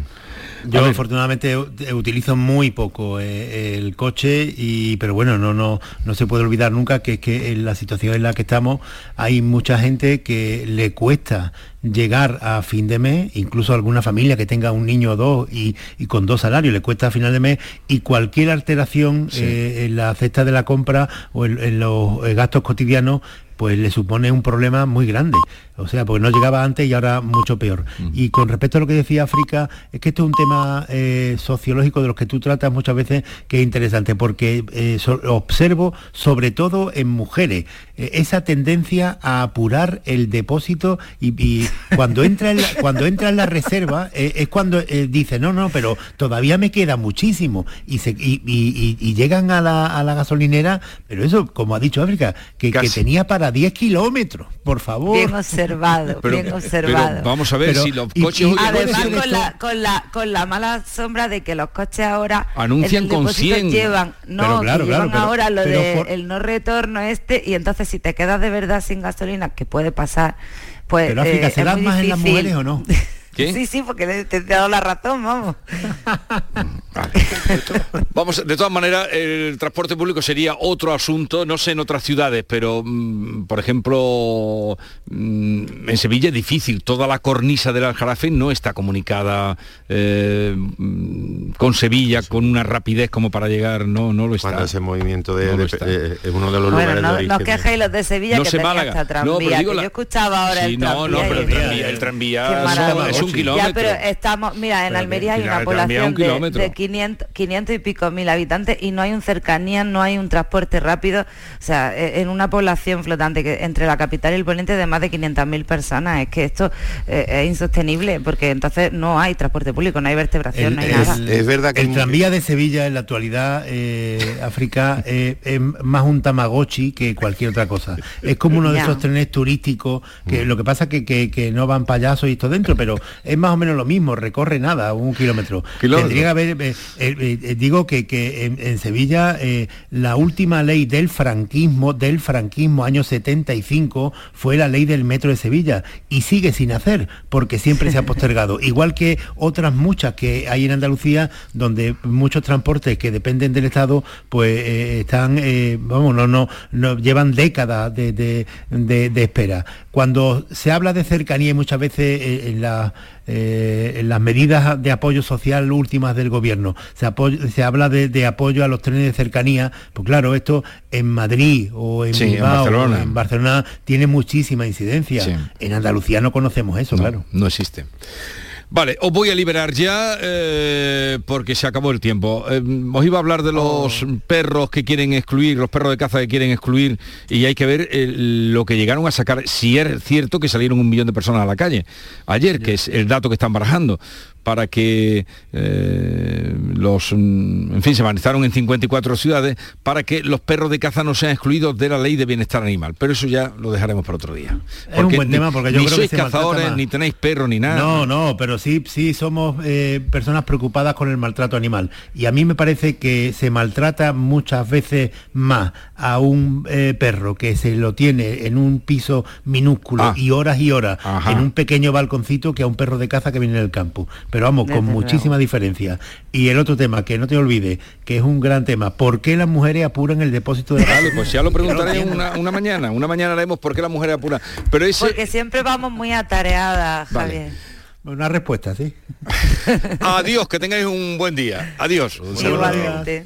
Yo afortunadamente u- utilizo muy poco eh, el coche y pero bueno no no no se puede olvidar nunca que es que en la situación en la que estamos hay mucha gente que le cuesta llegar a fin de mes, incluso alguna familia que tenga un niño o dos y, y con dos salarios le cuesta a final de mes y cualquier alteración Sí. eh, en la cesta de la compra o en, en los eh, gastos cotidianos pues le supone un problema muy grande. O sea, porque no llegaba antes y ahora mucho peor. Y con respecto a lo que decía África, es que esto es un tema eh, sociológico de los que tú tratas muchas veces que es interesante, porque eh, so- observo, sobre todo en mujeres, eh, esa tendencia a apurar el depósito y, y cuando entra en la, cuando entra en la reserva eh, es cuando eh, dice, no, no, pero todavía me queda muchísimo. Y, se, y, y- y- y llegan a la, a la gasolinera, pero eso, como ha dicho África, que, que tenía para 10 kilómetros, por favor. Bien observado, Pero- bien observado. pero vamos a ver Pero- si los coches y- hoy en Además, día- con la, con, la, con la mala sombra de que los coches ahora Anuncian el con depósito 100. llevan, no, Pero claro, que claro, llevan pero- ahora lo pero de por- el no retorno este y entonces si te quedas de verdad sin gasolina, que puede pasar, pues Pero África, eh, ¿se muy más en las mujeres o no? ¿Qué? Sí, sí, porque le- te, te he dado la razón, vamos. Vamos, de todas maneras, el transporte público sería otro asunto, no sé en otras ciudades, pero mm, por ejemplo, mm, en Sevilla es difícil, toda la cornisa del Aljarafe no está comunicada eh, mm, con Sevilla con una rapidez como para llegar, no, no lo está. Cuando ese movimiento de, No lo de- está. eh, es uno de los Bueno, lugares no, de no quejéis los de Sevilla No que tenía Málaga. hasta No, pero tranvía, digo que la- yo escuchaba ahora Sí, el no, no, tranvía pero el tranvía, el tranvía es un Ya, kilómetro. pero estamos, mira, en Pero Almería hay que- una que es un población de, de 500, 500 y pico mil habitantes y no hay un cercanía, no hay un transporte rápido. O sea, e- en una población flotante que entre la capital y el poniente de más de 500.000 personas, es que esto eh, es insostenible porque entonces no hay transporte público, no hay vertebración, no hay nada. el tranvía de Sevilla en la actualidad, eh, África, eh, es más un tamagotchi que cualquier otra cosa. Es como uno de Ya. esos trenes turísticos que lo que pasa que, que, que no van payasos y esto dentro, pero es más o menos lo mismo, recorre nada, un kilómetro. Kilómetro. Tendría que haber, eh, eh, eh, digo que, que en, en Sevilla la última ley del franquismo, del franquismo año 75, fue la ley del metro de Sevilla y sigue sin hacer porque siempre se ha postergado. Igual que otras muchas que hay en Andalucía donde muchos transportes que dependen del Estado pues están, vamos, no, no, no llevan décadas de, de- de- de espera. Cuando se habla de cercanía y muchas veces en la eh, las medidas de apoyo social últimas del gobierno. Se, se habla de, de apoyo a los trenes de cercanía, pues claro, esto en Madrid o en Sí, en Bilbao, Barcelona. o en Barcelona tiene muchísima incidencia. Sí. En Andalucía no conocemos eso, No, claro. No existe. Vale, os voy a liberar ya eh, porque se acabó el tiempo. Eh, os iba a hablar de los perros que quieren excluir, los perros de caza que quieren excluir y hay que ver eh, lo que llegaron a sacar, si es cierto que salieron un millón de personas a la calle ayer, que es el dato que están barajando para que eh, los, mm, en fin, se manifiestaron en 54 ciudades para que los perros de caza no sean excluidos de la ley de bienestar animal. Pero eso ya lo dejaremos para otro día. Es un buen tema porque yo ni creo sois cazadores, ni tenéis perros, ni nada. No, no, pero sí, sí somos eh, personas preocupadas con el maltrato animal. Y a mí me parece que se maltrata muchas veces más a un eh, perro que se lo tiene en un piso minúsculo Ah. y horas y horas Ajá. en un pequeño balconcito que a un perro de caza que viene del campo. Pero vamos, con Desde muchísima diferencia. Y el otro tema, que no te olvides, que es un gran tema, ¿por qué las mujeres apuran el depósito de Vale, pues ya lo preguntaré una, una mañana. Una mañana haremos por qué la mujer apura. Pero ese... Porque siempre vamos muy atareadas, Vale. Javier. Una respuesta, sí. Adiós, que tengáis un buen día. Adiós. Igualmente.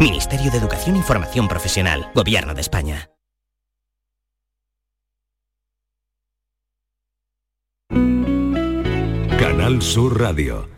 Ministerio de Educación y Formación Profesional, Gobierno de España. Canal Sur Radio.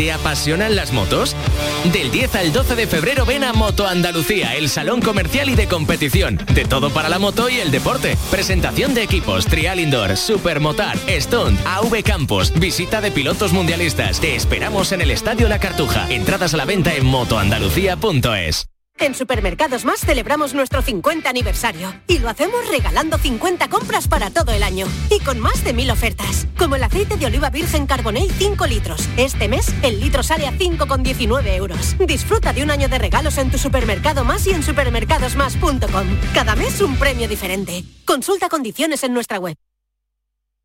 ¿Te apasionan las motos? Del 10 al 12 de febrero ven a Moto Andalucía, el salón comercial y de competición. De todo para la moto y el deporte. Presentación de equipos, trial indoor, supermotar, stunt, AV Campos, visita de pilotos mundialistas. Te esperamos en el Estadio La Cartuja. Entradas a la venta en motoandalucía.es. En Supermercados Más celebramos nuestro 50 aniversario y lo hacemos regalando 50 compras para todo el año y con más de mil ofertas, como el aceite de oliva virgen Carbonell 5 litros. Este mes el litro sale a 5,19 euros. Disfruta de un año de regalos en tu supermercado más y en supermercadosmás.com. Cada mes un premio diferente. Consulta condiciones en nuestra web.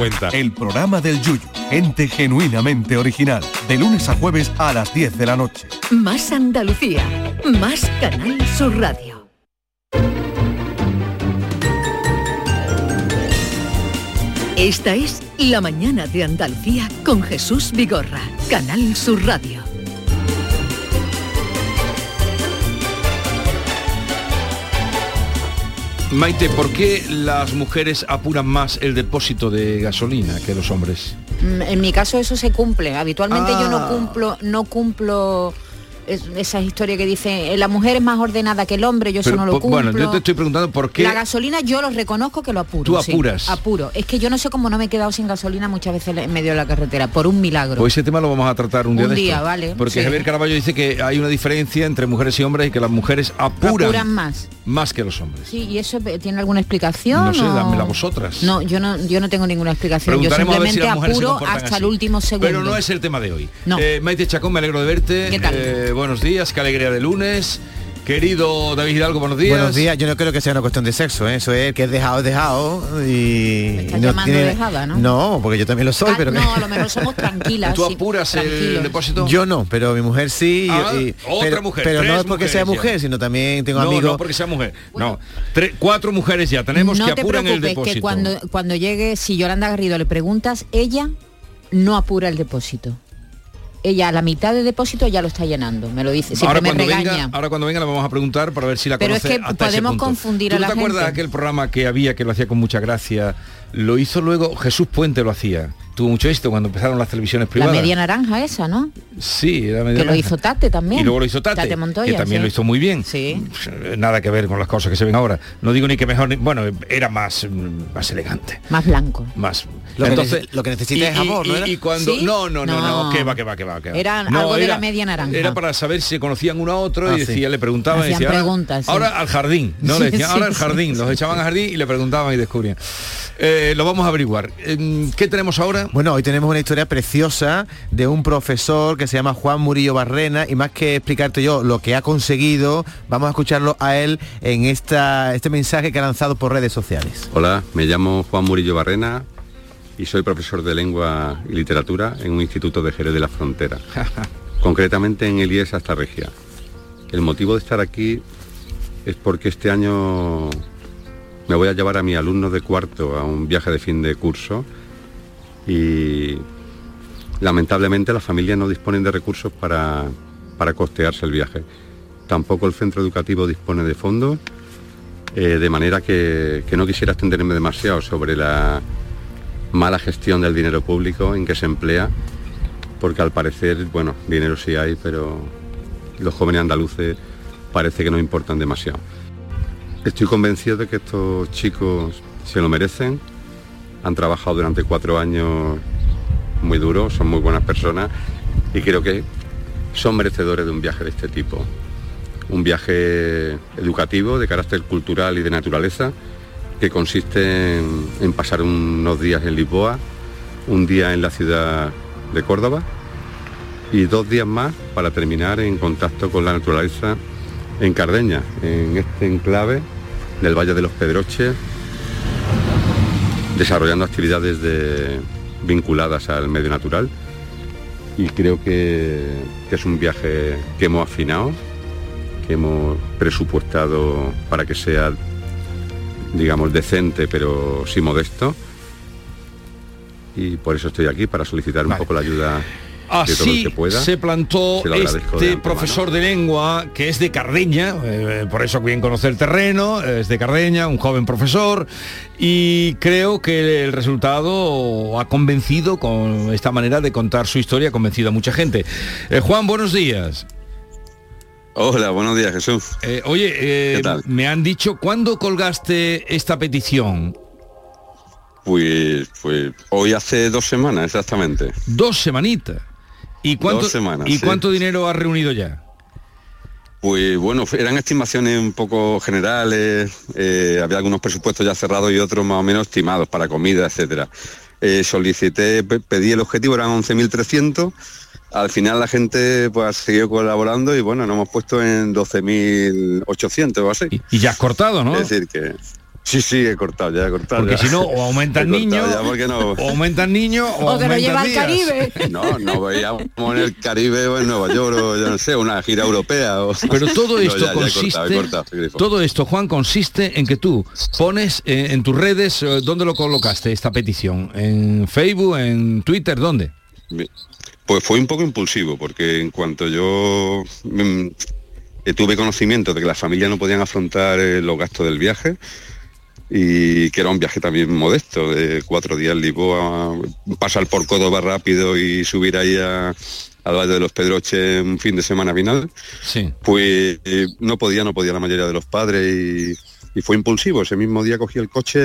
cuenta. El programa del Yuyu, ente genuinamente original, de lunes a jueves a las 10 de la noche. Más Andalucía, más Canal Sur Radio. Esta es La mañana de Andalucía con Jesús Vigorra, Canal Sur Radio. Maite, ¿por qué las mujeres apuran más el depósito de gasolina que los hombres? Mm, En mi caso eso se cumple. Habitualmente yo Ah. no cumplo, no cumplo es- esa historia que dice "Eh, la mujer es más ordenada que el hombre, yo eso Pero, no lo cumplo. bueno, yo te estoy preguntando por qué La gasolina yo lo reconozco que lo apuro. Tú sí, apuras. apuro. Es que yo no sé cómo no me he quedado sin gasolina muchas veces en medio de la carretera, por un milagro. Pues ese tema lo vamos a tratar un día Un de día, estos. vale, Porque sí. Javier Caraballo dice que hay una diferencia entre mujeres y hombres y que las mujeres apuran, Apuran más. más que los hombres. Sí, ¿y eso tiene alguna explicación? No sé, o- dámela vosotras. No, yo no, yo no tengo ninguna explicación. Yo si simplemente se apuro hasta así. el último segundo. Pero no es el tema de hoy. No. Eh, Maite Chacón, me alegro de verte. ¿Qué tal? Eh, buenos días, qué alegría de lunes. Querido David Hidalgo, buenos días. Buenos días, yo no creo que sea una cuestión de sexo, ¿eh? eso es que es dejado, es dejado y... estás no llamando dejada, ¿no? porque yo también lo soy, Cal- pero no, a lo mejor somos tranquilas. ¿Tú sí, apuras el depósito? Yo no, pero mi mujer sí. Ah, y- otra pero, mujer, Pero no es porque sea ya. mujer, sino también tengo no, amigos... no porque sea mujer. No, Tres- cuatro mujeres ya tenemos no que te apuran el preocupes, depósito. que cuando, cuando llegue, si Yolanda Garrido le preguntas, ella no apura el depósito. Ella a la mitad del depósito ya lo está llenando, me lo dice, siempre ahora me regaña. venga, ahora cuando venga la vamos a preguntar para ver si la Pero es que hasta ese podemos punto. confundir ¿Tú a la te acuerdas gente? aquel programa que había que lo hacía con mucha gracia? Lo hizo luego Jesús Puente lo hacía. Tuvo mucho éxito cuando empezaron las televisiones La privadas. media naranja esa, ¿no? Sí, era media Que lo hizo Tate también. Y luego lo hizo Tate, Tate Montoya, que también sí. lo hizo muy bien. Sí. Nada que ver con las cosas que se ven ahora. No digo ni que mejor, ni- bueno, era más, mm, más elegante. Más blanco. Más. Lo Entonces, lo que necesita y- es amor, y- ¿no y- era? Y cuando ¿Sí? no, no, no, no, No. que va, que va, que va, que va. Era No, algo de era- la media naranja. Era para saber si se conocían uno a otro Ah, y sí. decía, le preguntaban, y decía, ahora- preguntas, sí. ahora, al jardín, no le Sí, decían, sí, ahora al sí. jardín, los echaban al jardín y le preguntaban y descubrían. Eh, lo vamos a averiguar. Em, ¿Qué tenemos ahora? Bueno, hoy tenemos una historia preciosa de un profesor que se llama Juan Murillo Barrena y más que explicarte yo lo que ha conseguido, vamos a escucharlo a él en esta, este mensaje que ha lanzado por redes sociales. Hola, me llamo Juan Murillo Barrena y soy profesor de lengua y literatura en un instituto de Jerez de la Frontera, concretamente en el IES Hasta Regia. El motivo de estar aquí es porque este año me voy a llevar a mi alumno de cuarto a un viaje de fin de curso y lamentablemente las familias no disponen de recursos para, para costearse el viaje. Tampoco el centro educativo dispone de fondos eh, de manera que, que no quisiera extenderme demasiado sobre la mala gestión del dinero público en que se emplea porque al parecer, bueno, dinero sí hay, pero los jóvenes andaluces parece que no importan demasiado. Estoy convencido de que estos chicos se lo merecen, han trabajado durante cuatro años muy duros, son muy buenas personas y creo que son merecedores de un viaje de este tipo. Un viaje educativo, de carácter cultural y de naturaleza, que consiste en, en pasar unos días en Lisboa, un día en la ciudad de Córdoba y dos días más para terminar en contacto con la naturaleza en Cardeña, en este enclave del Valle de los Pedroches, desarrollando actividades de- vinculadas al medio natural. Y creo que, que es un viaje que hemos afinado, que hemos presupuestado para que sea, digamos, decente pero sí modesto. Y por eso estoy aquí, para solicitar un poco la ayuda Así que pueda. se plantó Se de este profesor de lengua que es de Cardeña, eh, por eso bien conoce el terreno, es de Cardeña, un joven profesor, y creo que el resultado ha convencido con esta manera de contar su historia, ha convencido a mucha gente. Eh, Juan, buenos días. Hola, buenos días Jesús. Eh, oye, eh, ¿Qué tal? me han dicho, ¿cuándo colgaste esta petición? Pues, pues hoy hace dos semanas exactamente. Dos semanitas. ¿Y cuánto, Dos semanas, ¿y sí. cuánto dinero has reunido ya? Pues bueno, eran estimaciones un poco generales, eh, había algunos presupuestos ya cerrados y otros más o menos estimados para comida, etcétera. Eh, solicité, pe- pedí el objetivo, eran 11.300, al final la gente pues ha seguido colaborando y bueno, nos hemos puesto en 12.800 o así. Y ya has cortado, ¿no? Es decir que... Sí, sí, he cortado, ya he cortado. Porque ya. si no, o aumenta el He cortado niño, ya porque no... o aumenta el niño, o, O que lo aumenta lleva al. Caribe. No, no veíamos en el Caribe o en Nueva York o yo no sé, una gira europea. O... Pero todo No, esto ya, ya he consiste, cortado, he cortado, todo esto, Juan, consiste en que tú pones eh, en tus redes, eh, ¿dónde lo colocaste esta petición? ¿En Facebook, en Twitter, dónde? Pues fue un poco impulsivo, porque en cuanto yo mm, eh, tuve conocimiento de que las familias no podían afrontar eh, los gastos del viaje y que era un viaje también modesto, de cuatro días en Lisboa, pasar por Córdoba rápido y subir ahí a, al Valle de los Pedroches un fin de semana final, Sí. pues eh, no podía, no podía la mayoría de los padres y, y fue impulsivo. Ese mismo día cogí el coche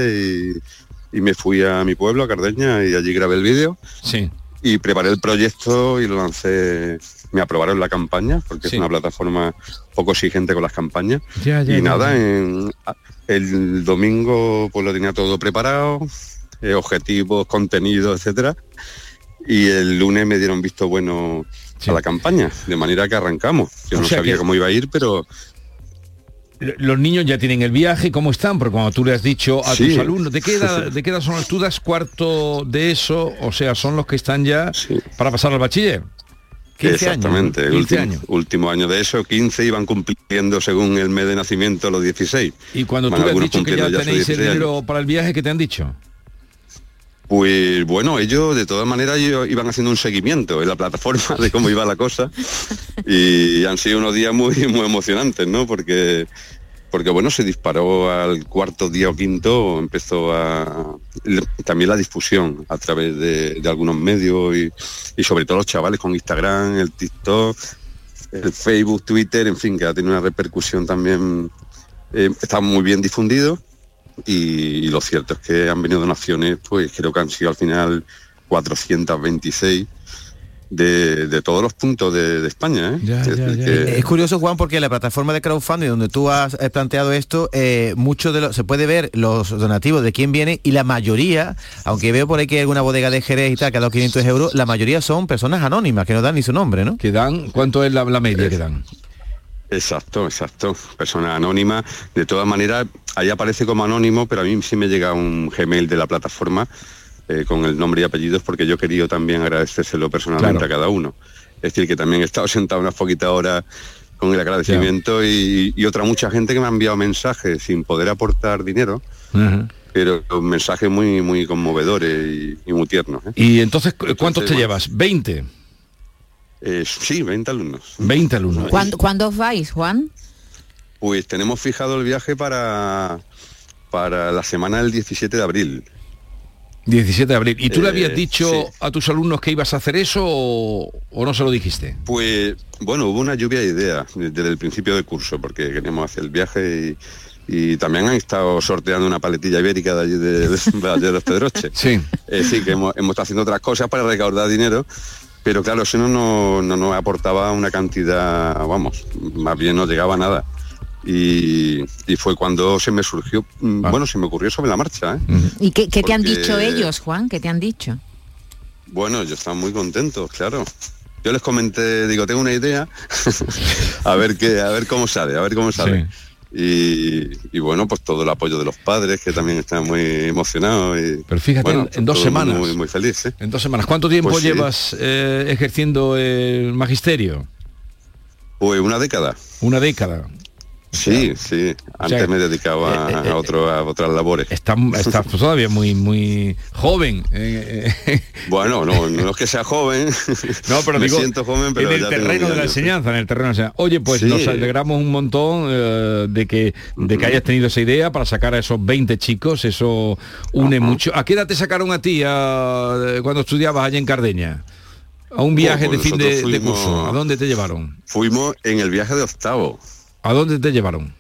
y, y me fui a mi pueblo, a Cardeña, y allí grabé el vídeo. Sí. Y preparé el proyecto y lo lancé. Me aprobaron la campaña, porque Sí. es una plataforma poco exigente con las campañas. Ya, ya, y ya, nada, en- el domingo pues lo tenía todo preparado, eh, objetivos, contenidos, etcétera. Y el lunes me dieron visto bueno a la campaña, de manera que arrancamos. Yo O no sabía que- cómo iba a ir, pero Los niños ya tienen el viaje, ¿cómo están? Porque cuando tú le has dicho a Sí. tus alumnos, ¿de qué edad, de qué edad son? ¿Tú das cuarto de eso? O sea, son los que están ya para pasar al bachiller. 15 años, Exactamente, el 15 último, años. último año de eso, 15 iban cumpliendo según el mes de nacimiento los 16. Y cuando Van tú le has dicho que ya tenéis el 16 años. dinero para el viaje, ¿qué te han dicho? Pues bueno, ellos de todas maneras ellos iban haciendo un seguimiento en la plataforma de cómo iba la cosa y han sido unos días muy muy emocionantes, ¿no? Porque porque bueno, se disparó al cuarto día o quinto, empezó a también la difusión a través de, algunos medios y, y sobre todo los chavales con Instagram, el TikTok, el Facebook, Twitter, en fin, que ha tenido una repercusión también, eh, está muy bien difundido y, y lo cierto es que han venido donaciones, pues creo que han sido al final 426 de, de todos los puntos de, de España. ¿eh? Es decir, que- Es curioso, Juan, porque la plataforma de crowdfunding donde tú has eh, planteado esto, eh, mucho de lo, se puede ver los donativos de quién viene y la mayoría, aunque veo por ahí que hay alguna bodega de Jerez y tal que ha dado 500 euros, la mayoría son personas anónimas que no dan ni su nombre, ¿no? Que dan, ¿cuánto es la, la media que dan? Exacto, exacto. Persona anónima. De todas maneras, ahí aparece como anónimo, pero a mí sí me llega un Gmail de la plataforma eh, con el nombre y apellidos porque yo querido también agradecérselo personalmente Claro. a cada uno. Es decir, que también he estado sentado unas poquitas horas con el agradecimiento y, y otra mucha gente que me ha enviado mensajes sin poder aportar dinero, pero mensajes muy muy conmovedores y, y muy tiernos. ¿eh? Y entonces, ¿cu- ¿cuántos Entonces, te bueno. llevas? 20. Eh, sí, 20 alumnos. 20 alumnos. ¿Cuándo, cuándo os vais, Juan? Pues tenemos fijado el viaje para, para la semana del 17 de abril. 17 de abril. ¿Y tú le Eh, habías dicho sí. a tus alumnos que ibas a hacer eso o, o no se lo dijiste? Pues bueno, hubo una lluvia de ideas desde el principio del curso, porque queríamos hacer el viaje y, y también han estado sorteando una paletilla ibérica de allí de, de, los Pedroches. Sí. Es decir, que hemos, hemos estado haciendo otras cosas para recaudar dinero, pero claro, eso no, no, no nos aportaba una cantidad, vamos, más bien no llegaba a nada. Y, y fue cuando se me surgió, mm, bueno, se me ocurrió sobre la marcha. ¿eh? ¿Y qué, qué te han dicho ellos, Juan? ¿Qué te han dicho? Bueno, yo estaba muy contento, claro. Yo les comenté, digo, tengo una idea, a ver qué, a ver cómo sale, a ver cómo sale. Y, y bueno, pues todo el apoyo de los padres que también están muy emocionados. Y, Pero fíjate, bueno, en, en dos semanas. Muy, muy feliz, ¿eh? En dos semanas. ¿Cuánto tiempo Pues sí. llevas eh, ejerciendo el magisterio? Pues una década. Una década. Sí, sí. Antes sea, me dedicaba eh, eh, a, otro, a otras labores. Estás está todavía muy muy joven. eh, eh. Bueno, no, no es que sea joven. No, pero me digo, siento joven, pero en el terreno de la enseñanza, en el terreno de la enseñanza. Oye, pues Sí. nos alegramos un montón eh, de que de que hayas tenido esa idea para sacar a esos 20 chicos, eso une mucho. ¿A qué edad te sacaron a ti a- cuando estudiabas allá en Cardeña? A un viaje pues de fin de, de curso. ¿A dónde te llevaron? Fuimos en el viaje de octavo. ¿A dónde te llevaron?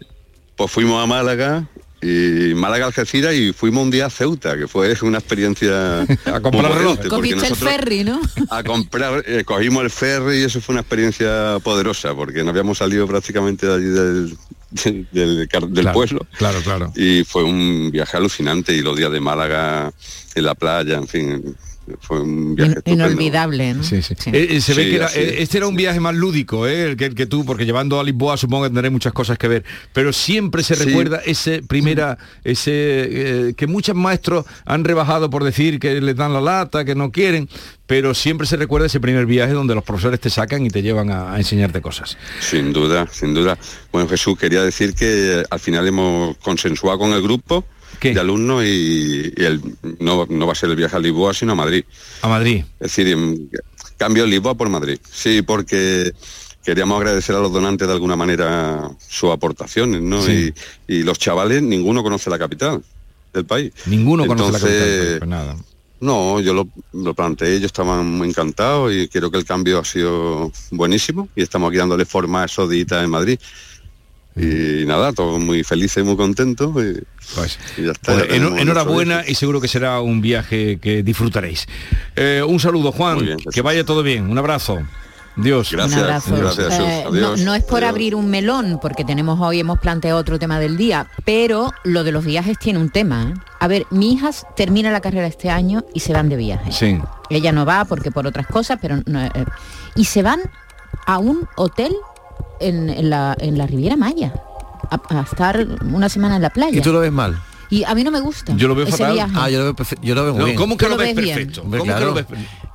Pues fuimos a Málaga y Málaga Algeciras y fuimos un día a Ceuta, que fue una experiencia a comprar. Cogiste el ferry, ¿no? a comprar, eh, cogimos el ferry y eso fue una experiencia poderosa, porque no habíamos salido prácticamente de allí del, del, del car- del Claro, pueblo. Claro, claro. Y fue un viaje alucinante y los días de Málaga en la playa, en fin, fue un viaje In- estupendo. inolvidable, ¿no? Sí, sí. Eh, eh, se ve Sí, que era- eh, es. este era un viaje más lúdico eh, el que, el que tú, porque llevando a Lisboa supongo que tendré muchas cosas que ver, pero siempre se Sí. recuerda ese primera, ese eh, que muchos maestros han rebajado por decir que les dan la lata, que no quieren, pero siempre se recuerda ese primer viaje donde los profesores te sacan y te llevan a, a enseñarte cosas. Sin duda, sin duda. Bueno, Jesús, quería decir que al final hemos consensuado con el grupo de alumnos y, y el, no, no va a ser el viaje a Lisboa, sino a Madrid. A Madrid. Es decir, em, cambio Lisboa por Madrid. Sí, porque queríamos agradecer a los donantes de alguna manera sus aportaciones, ¿no? Sí. Y, y los chavales, ninguno conoce la capital del país. Ninguno conoce la Entonces, capital, pues nada. No, yo lo, lo planteé, ellos estaban muy encantados y creo que el cambio ha sido buenísimo y estamos aquí dándole forma a esos días en Madrid. Y nada, todos muy felices, muy contentos. Y, y ya está. Pues, ya eno- enhorabuena y seguro que será un viaje que disfrutaréis. Eh, un saludo, Juan, Muy bien, que vaya todo bien. Un abrazo. Dios. Un abrazo. Eh, no, no es por abrir un melón, porque tenemos hoy, hemos planteado otro tema del día, pero lo de los viajes tiene un tema. ¿eh? A ver, mi hija termina la carrera este año y se van de viaje. Sí. Ella no va porque por otras cosas, pero no, eh, y se van a un hotel en, en la, en la Riviera Maya a, a estar una semana en la playa. ¿Y tú lo ves mal? Y a mí no me gusta. Yo lo veo ese fatal. viaje. Ah, yo lo veo, yo lo veo muy bien. ¿Cómo que lo lo ves ves perfecto? ¿Cómo que claro. lo ves?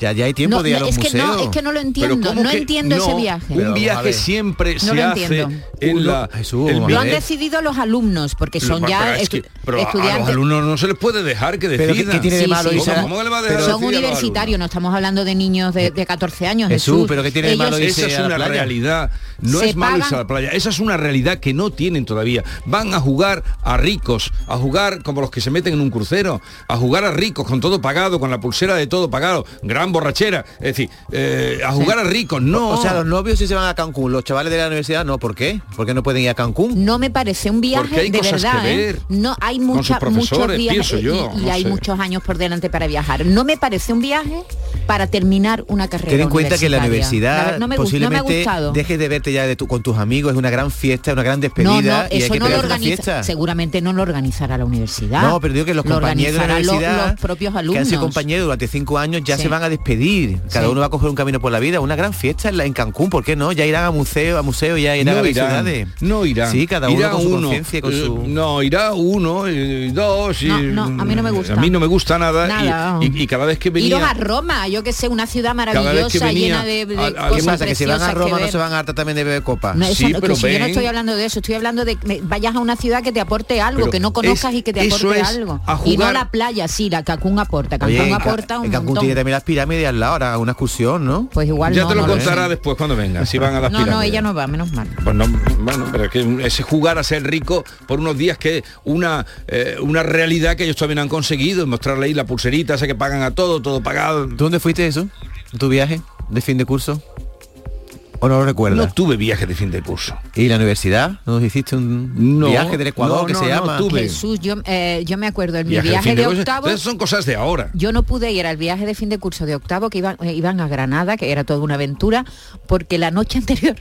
Ya, ya hay tiempo No, de ir a no, los es que no, es que no lo entiendo, ¿cómo no que entiendo ese viaje. Un viaje siempre No se lo hace entiendo. en la... el Lo han decidido los alumnos, porque son Pero- ya pero es estu- que- pero a- a los estudiantes. alumnos no se les puede dejar que Pero ¿qué- decidan. qué tiene de Sí, malo sí. irse a- ¿Cómo, cómo le va a dejar Son universitarios, no estamos hablando de niños de, de 14 años. Jesús, Jesús, pero ¿qué tiene de malo Esa es una playa? realidad. No Se es malo irse a la playa. Esa es una realidad que no tienen todavía. Van a jugar a ricos, a jugar como los que se meten en un crucero, a jugar a ricos con todo pagado, con la pulsera de todo pagado, gran borrachera. Es decir, eh, a jugar a ricos, no. O sea, los novios sí se van a Cancún, los chavales de la universidad no, ¿por qué? ¿Por qué no pueden ir a Cancún? No me parece un viaje Porque hay de cosas verdad. que ¿eh? No hay con mucha, sus muchos profesores, viajes pienso yo, y, y no hay sé. muchos años por delante para viajar. No me parece un viaje para terminar una carrera. Ten en cuenta que la universidad no me, gust- no me ha posiblemente dejes de verte ya de tu- con tus amigos, es una gran fiesta, una gran despedida no, y hay eso que no lo organiza, fiesta. seguramente no lo organizará la universidad. No, pero digo que los Lo compañeros de la universidad los propios que han alumnos. sido compañeros durante cinco años ya Sí. se van a despedir. Cada Sí. uno va a coger un camino por la vida. Una gran fiesta en, la- en Cancún, ¿por qué no? Ya irán a museo, a museo, ya irán a no ver irán, ciudades. no irán. Sí, cada uno Irá con su uno. conciencia, y con Eh, su... No, irá uno, y dos. y- No, no, a mí no me gusta. A mí no me gusta nada. y- Nada. Y, y cada vez que venía... Iros a Roma, yo que sé, una ciudad maravillosa, llena de, de a, ¿Qué pasa? Que si van a Roma no se van a hartar también de beber copa. No, sí, pero si yo no estoy hablando de eso, estoy hablando de que vayas a una ciudad que te aporte algo, que no conozcas y que te aporte algo. Y no la playa, sí, la Cancún aporta. Cancún aporta un Cancún tiene también las pirámides al lado, ahora una excursión, ¿no? Pues igual Ya no, te lo no contará después cuando venga, si van a las No, pirámides. no, ella no va, menos mal. Pues no, bueno, pero es que ese jugar a ser rico por unos días que una eh, una realidad que ellos no han conseguido, mostrarle ahí la pulserita, esa que pagan a todo, todo pagado. ¿Tú dónde fuiste eso? ¿Tu viaje de fin de curso? ¿O no lo recuerdas? No tuve viaje de fin de curso. ¿Y la universidad? ¿No hiciste un No, viaje del Ecuador no, que no, se no llama? tuve. Jesús, yo, eh, yo me acuerdo, en mi Viaje de viaje fin de, de curso. octavo, Entonces son cosas de ahora. yo no pude ir al viaje de fin de curso de octavo, que iban, eh, iban a Granada, que era toda una aventura, porque la noche anterior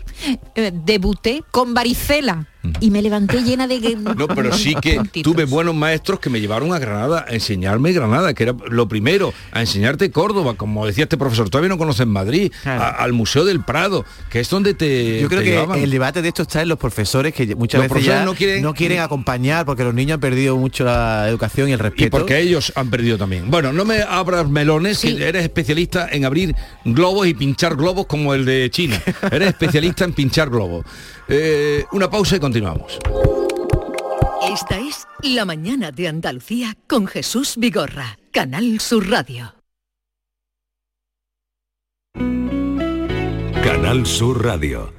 eh, debuté con varicela y me levanté llena de... No, pero sí que tuve buenos maestros que me llevaron a Granada a enseñarme Granada, que era lo primero, a enseñarte Córdoba, como decía este profesor, todavía no conocen Madrid, a- al Museo del Prado, que es donde te Yo creo te que llevaban. el debate de esto está en los profesores que muchas Los veces profesores ya no quieren- no quieren acompañar porque los niños han perdido mucho la educación y el respeto. Y porque ellos han perdido también. Bueno, no me abras melones, que eres especialista en abrir globos y pinchar globos como el de China. Eres especialista en pinchar globos. Eh, una pausa y continuamos. Esta es La mañana de Andalucía con Jesús Vigorra, Canal Sur Radio. Canal Sur Radio.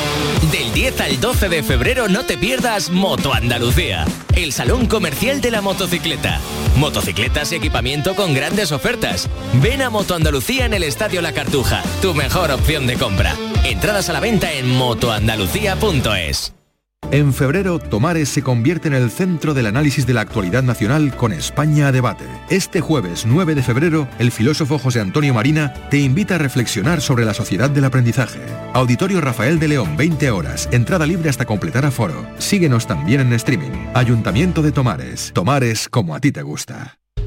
Del 10 al 12 de febrero no te pierdas Moto Andalucía, el salón comercial de la motocicleta. Motocicletas y equipamiento con grandes ofertas. Ven a Moto Andalucía en el Estadio La Cartuja, tu mejor opción de compra. Entradas a la venta en motoandalucía.es. En febrero, Tomares se convierte en el centro del análisis de la actualidad nacional con España a debate. Este jueves 9 de febrero, el filósofo José Antonio Marina te invita a reflexionar sobre la sociedad del aprendizaje. Auditorio Rafael de León, 20 horas, entrada libre hasta completar aforo. Síguenos también en streaming. Ayuntamiento de Tomares. Tomares como a ti te gusta.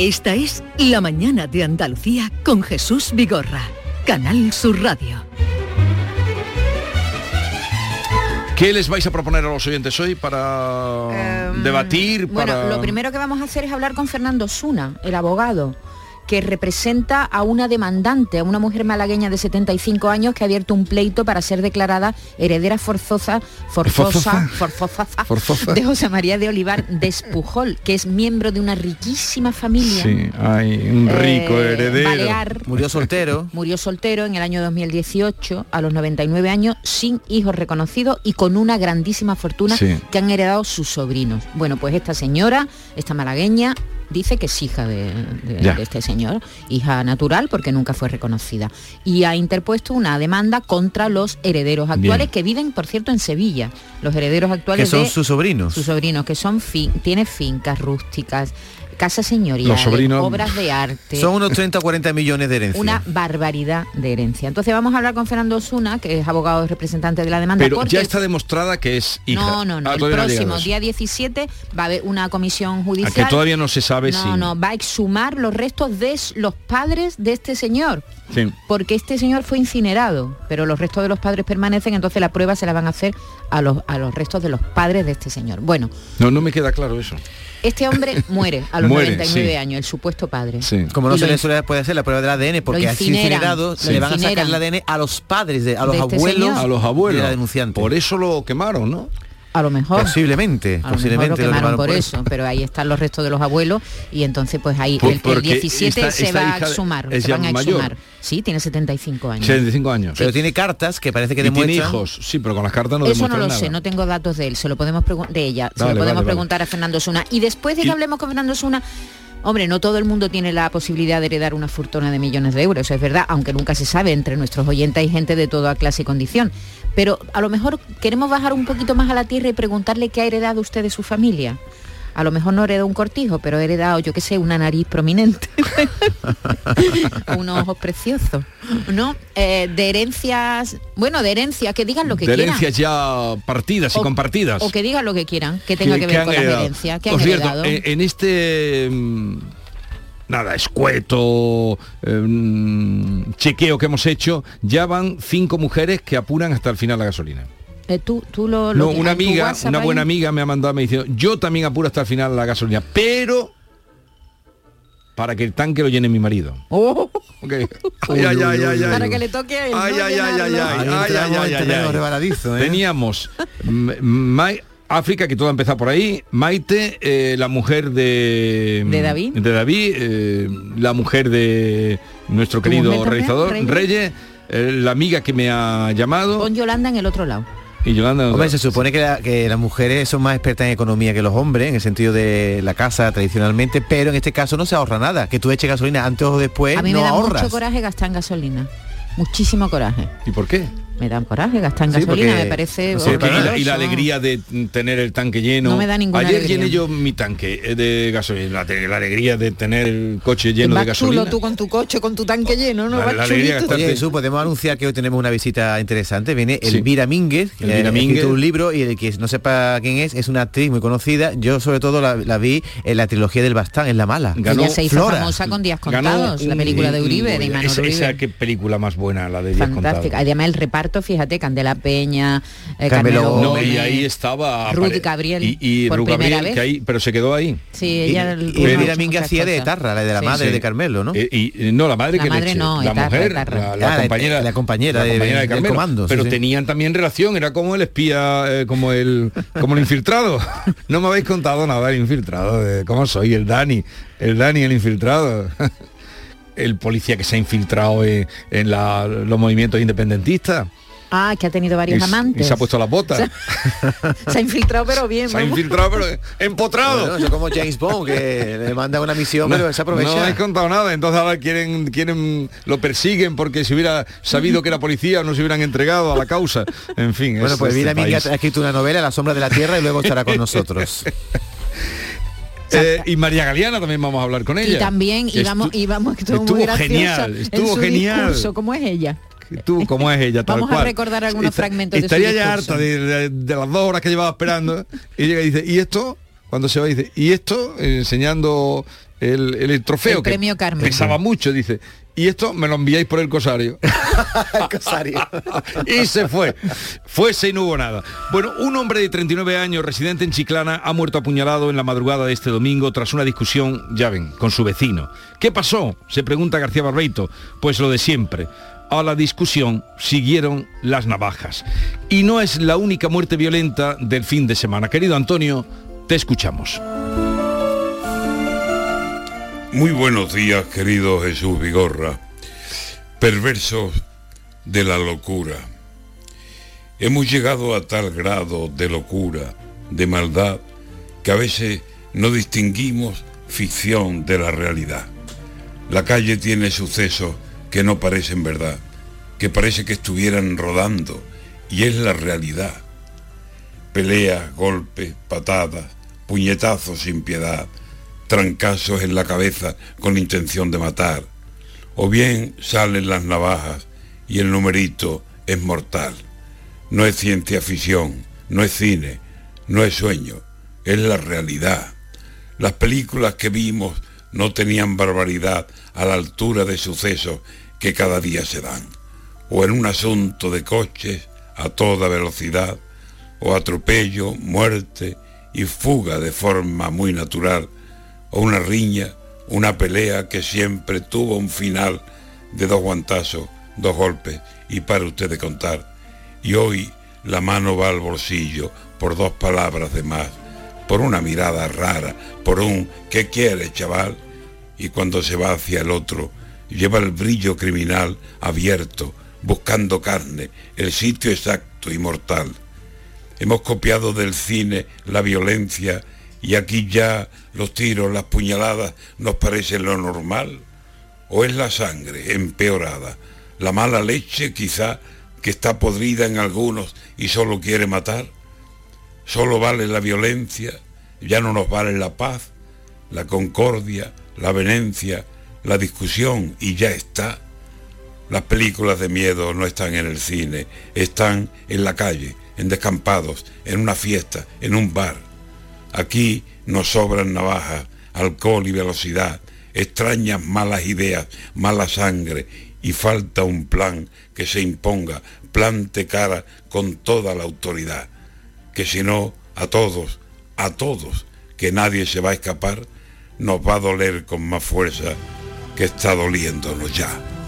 Esta es La mañana de Andalucía con Jesús Vigorra, Canal Sur Radio. ¿Qué les vais a proponer a los oyentes hoy para debatir? Bueno, para... lo primero que vamos a hacer es hablar con Fernando Suna, el abogado que representa a una demandante, a una mujer malagueña de 75 años que ha abierto un pleito para ser declarada heredera forzosa, forzosa, forzosa, Forzosa. de José María de Olivar de Espujol, que es miembro de una riquísima familia. Sí, hay un rico eh, heredero. Balear. Murió soltero. Murió soltero en el año 2018, a los 99 años, sin hijos reconocidos y con una grandísima fortuna Sí. que han heredado sus sobrinos. Bueno, pues esta señora, esta malagueña, dice que es hija de, de- Ya. de este señor, hija natural porque nunca fue reconocida. Y ha interpuesto una demanda contra los herederos actuales Bien. que viven, por cierto, en Sevilla. Los herederos Que actuales son de sus sobrinos. sus sobrinos, que son fin, tiene fincas rústicas, casas señoriales, sobrinos- obras de arte. Son unos 30 o 40 millones de herencia. Una barbaridad de herencia. Entonces vamos a hablar con Fernando Osuna, que es abogado representante de la demanda. Pero porque ya está demostrada que es hija. No, no, no. Ah, el no próximo día 17 va a haber una comisión A judicial. que todavía no se sabe no, si... no, va a exhumar los restos de los padres de este señor. Sí. Porque este señor fue incinerado, pero los restos de los padres permanecen, entonces la prueba se la van a hacer a los, a los restos de los padres de este señor. Bueno, No, no me queda claro eso. Este hombre muere a los Muere, 99 sí. años, el supuesto padre. Como no Y se le suele puede hacer la prueba del ADN porque así incinerado Sí. le van a sacar el ADN a los padres de a los De este abuelos. A los abuelos. de la denunciante. Por eso lo quemaron, ¿no? A lo mejor. Posiblemente, A lo posiblemente mejor lo quemaron quemaron por eso, pero ahí están los restos de los abuelos y entonces pues ahí Por- el, el porque 17 esta- se esta va a exhumar, es se van a exhumar. Sí, tiene 75 años. 75 años. Pero tiene cartas que parece que y tiene demuestran... hijos, sí, pero con las cartas no Eso no demuestran lo nada. sé, no tengo datos de él, se lo podemos preguntar de ella, se lo podemos vale, vale. preguntar a Fernando Suna. Y después de que Y- hablemos con Fernando Suna, hombre, no todo el mundo tiene la posibilidad de heredar una fortuna de millones de euros, es verdad, aunque nunca se sabe, entre nuestros oyentes hay gente de toda clase y condición. Pero a lo mejor queremos bajar un poquito más a la tierra y preguntarle qué ha heredado usted de su familia. A lo mejor no heredó un cortijo, pero ha heredado, yo qué sé, una nariz prominente. unos ojos preciosos. ¿No? Eh, de herencias, bueno, de herencias, que digan lo que de quieran. herencias ya partidas y compartidas. O que digan lo que quieran, que tenga que, ver con las heredado. herencias, que Por han cierto, heredado. en, en este mm, nada, escueto em, chequeo que hemos hecho, ya van cinco mujeres que apuran hasta el final la gasolina. Eh, tú, tú lo, lo No, una amiga, WhatsApp una ahí. buena amiga me ha mandado, me dice, yo también apuro hasta el final la gasolina, pero para que el tanque lo llene mi marido. Oh. Ok. Ay, ay, ay, ay, ay. Para que le toque a él. Ay, ¿no? ay, ay, ay, ay, ¿eh? Teníamos África, que todo ha empezado por ahí, Maite, eh, la mujer de... ¿De David? De David, eh, la mujer de nuestro ¿Tu querido realizador, Reyes? Reyes, eh, la amiga que me ha llamado Pon Yolanda en el otro lado. Y Yolanda... Hombre, se supone que, la- que las mujeres son más expertas en economía que los hombres, en el sentido de la casa tradicionalmente, pero en este caso no se ahorra nada. Que tú eches gasolina antes o después, A mí no me da ahorras. mucho coraje gastar en gasolina. Muchísimo coraje. ¿Y por qué? Me dan coraje gastar en Sí, gasolina, porque- me parece... Sí, Porque y, la, alegría de tener el tanque lleno. No me da ninguna Ayer alegría. llené yo mi tanque eh, de gasolina. La, la alegría de tener el coche lleno Vas de gasolina. chulo tú con tu coche, con tu tanque lleno, ¿no? La- la alegría Oye, Jesús, podemos anunciar que hoy tenemos una visita interesante. Viene Sí. Elvira Mínguez, que Elvira ha escrito un libro y el que no sepa quién es, es una actriz muy conocida. Yo sobre todo la, la vi en la trilogía del Bastán, en La Mala. Ganó Ella se hizo Flora. famosa con Días Ganó Contados, la película de Uribe, de Imanol esa, Uribe. esa qué película más buena, la de Díaz Fantástica. Contados. Además el reparto, fíjate, Candela Peña, eh, Carmelo Carmelo No, y ahí estaba Ruth Gabriel, y, y por Ruth primera Gabriel, vez. que ahí, pero se quedó ahí. Sí, Y, ella... muchas Mínguez hacía de. Etarra, la de la Sí. madre Sí. de Carmelo, ¿no? Eh, y, y no, la madre La que madre leche. no, la Etarra, mujer, Etarra. La, la Ah, la- compañera, la compañera la de- compañera de del Carmelo. comando, pero sí. tenían también relación, era como el espía, eh, como el como el infiltrado. no me habéis contado nada el infiltrado, de cómo soy, el Dani, el Dani, el infiltrado. El policía que se ha infiltrado en, en la- los movimientos independentistas. Ah, que ha tenido varios y, amantes. y se ha puesto las botas. Se ha infiltrado pero bien. se ha infiltrado, pero empotrado. Bueno, eso como James Bond, que le manda una misión, pero se aprovecha. No habéis contado nada, entonces ahora quieren, quieren, lo persiguen porque si hubiera sabido que era policía no se hubieran entregado a la causa. En fin. Bueno, es pues este Mínguez país. ha escrito una novela, La sombra de la tierra, y luego estará con nosotros. Eh, y María Galeana también vamos a hablar con ella. Y también íbamos, íbamos, estuvo, estuvo muy genial, en estuvo su genial. discurso. ¿Cómo es ella? Tú, como es ella, tal Vamos a recordar algunos fragmentos de su Estaría ya harta de, de- de las dos horas que llevaba esperando. y llega y dice, ¿y esto? Cuando se va dice, ¿y esto? Enseñando el, el trofeo El que premio Carmen. pesaba mucho, dice. Y esto me lo enviáis por el cosario. y se fue. Fuese y no hubo nada. Bueno, un hombre de 39 años, residente en Chiclana, ha muerto apuñalado en la madrugada de este domingo tras una discusión, ya ven, con su vecino. ¿Qué pasó? Se pregunta García Barbeito. Pues lo de siempre. A la discusión siguieron las navajas. Y no es la única muerte violenta del fin de semana. Querido Antonio, te escuchamos. Muy buenos días, querido Jesús Vigorra. Perversos de la locura. Hemos llegado a tal grado de locura, de maldad, que a veces no distinguimos ficción de la realidad. La calle tiene sucesos que no parecen verdad, que parece que estuvieran rodando, y es la realidad. Peleas, golpes, patadas, puñetazos sin piedad, trancazos en la cabeza con intención de matar. O bien salen las navajas y el numerito es mortal. No es ciencia ficción, no es cine, no es sueño, es la realidad. Las películas que vimos no tenían barbaridad a la altura de sucesos que cada día se dan. O en un asunto de coches a toda velocidad, o atropello, muerte y fuga de forma muy natural, o una riña, una pelea que siempre tuvo un final de dos guantazos, dos golpes y para usted de contar. Y hoy la mano va al bolsillo por dos palabras de más, por una mirada rara, por un ¿qué quiere, chaval? Y cuando se va hacia el otro, lleva el brillo criminal abierto, buscando carne, el sitio exacto y mortal. Hemos copiado del cine la violencia y aquí ya los tiros, las puñaladas nos parecen lo normal. ¿O es la sangre empeorada? La mala leche quizá que está podrida en algunos y solo quiere matar. Solo vale la violencia, ya no nos vale la paz, la concordia, la venencia, la discusión y ya está. Las películas de miedo no están en el cine, están en la calle, en descampados, en una fiesta, en un bar. Aquí nos sobran navajas, alcohol y velocidad, extrañas malas ideas, mala sangre y falta un plan que se imponga, plante cara con toda la autoridad, que si no, a todos, a todos, que nadie se va a escapar, nos va a doler con más fuerza que está doliéndonos ya.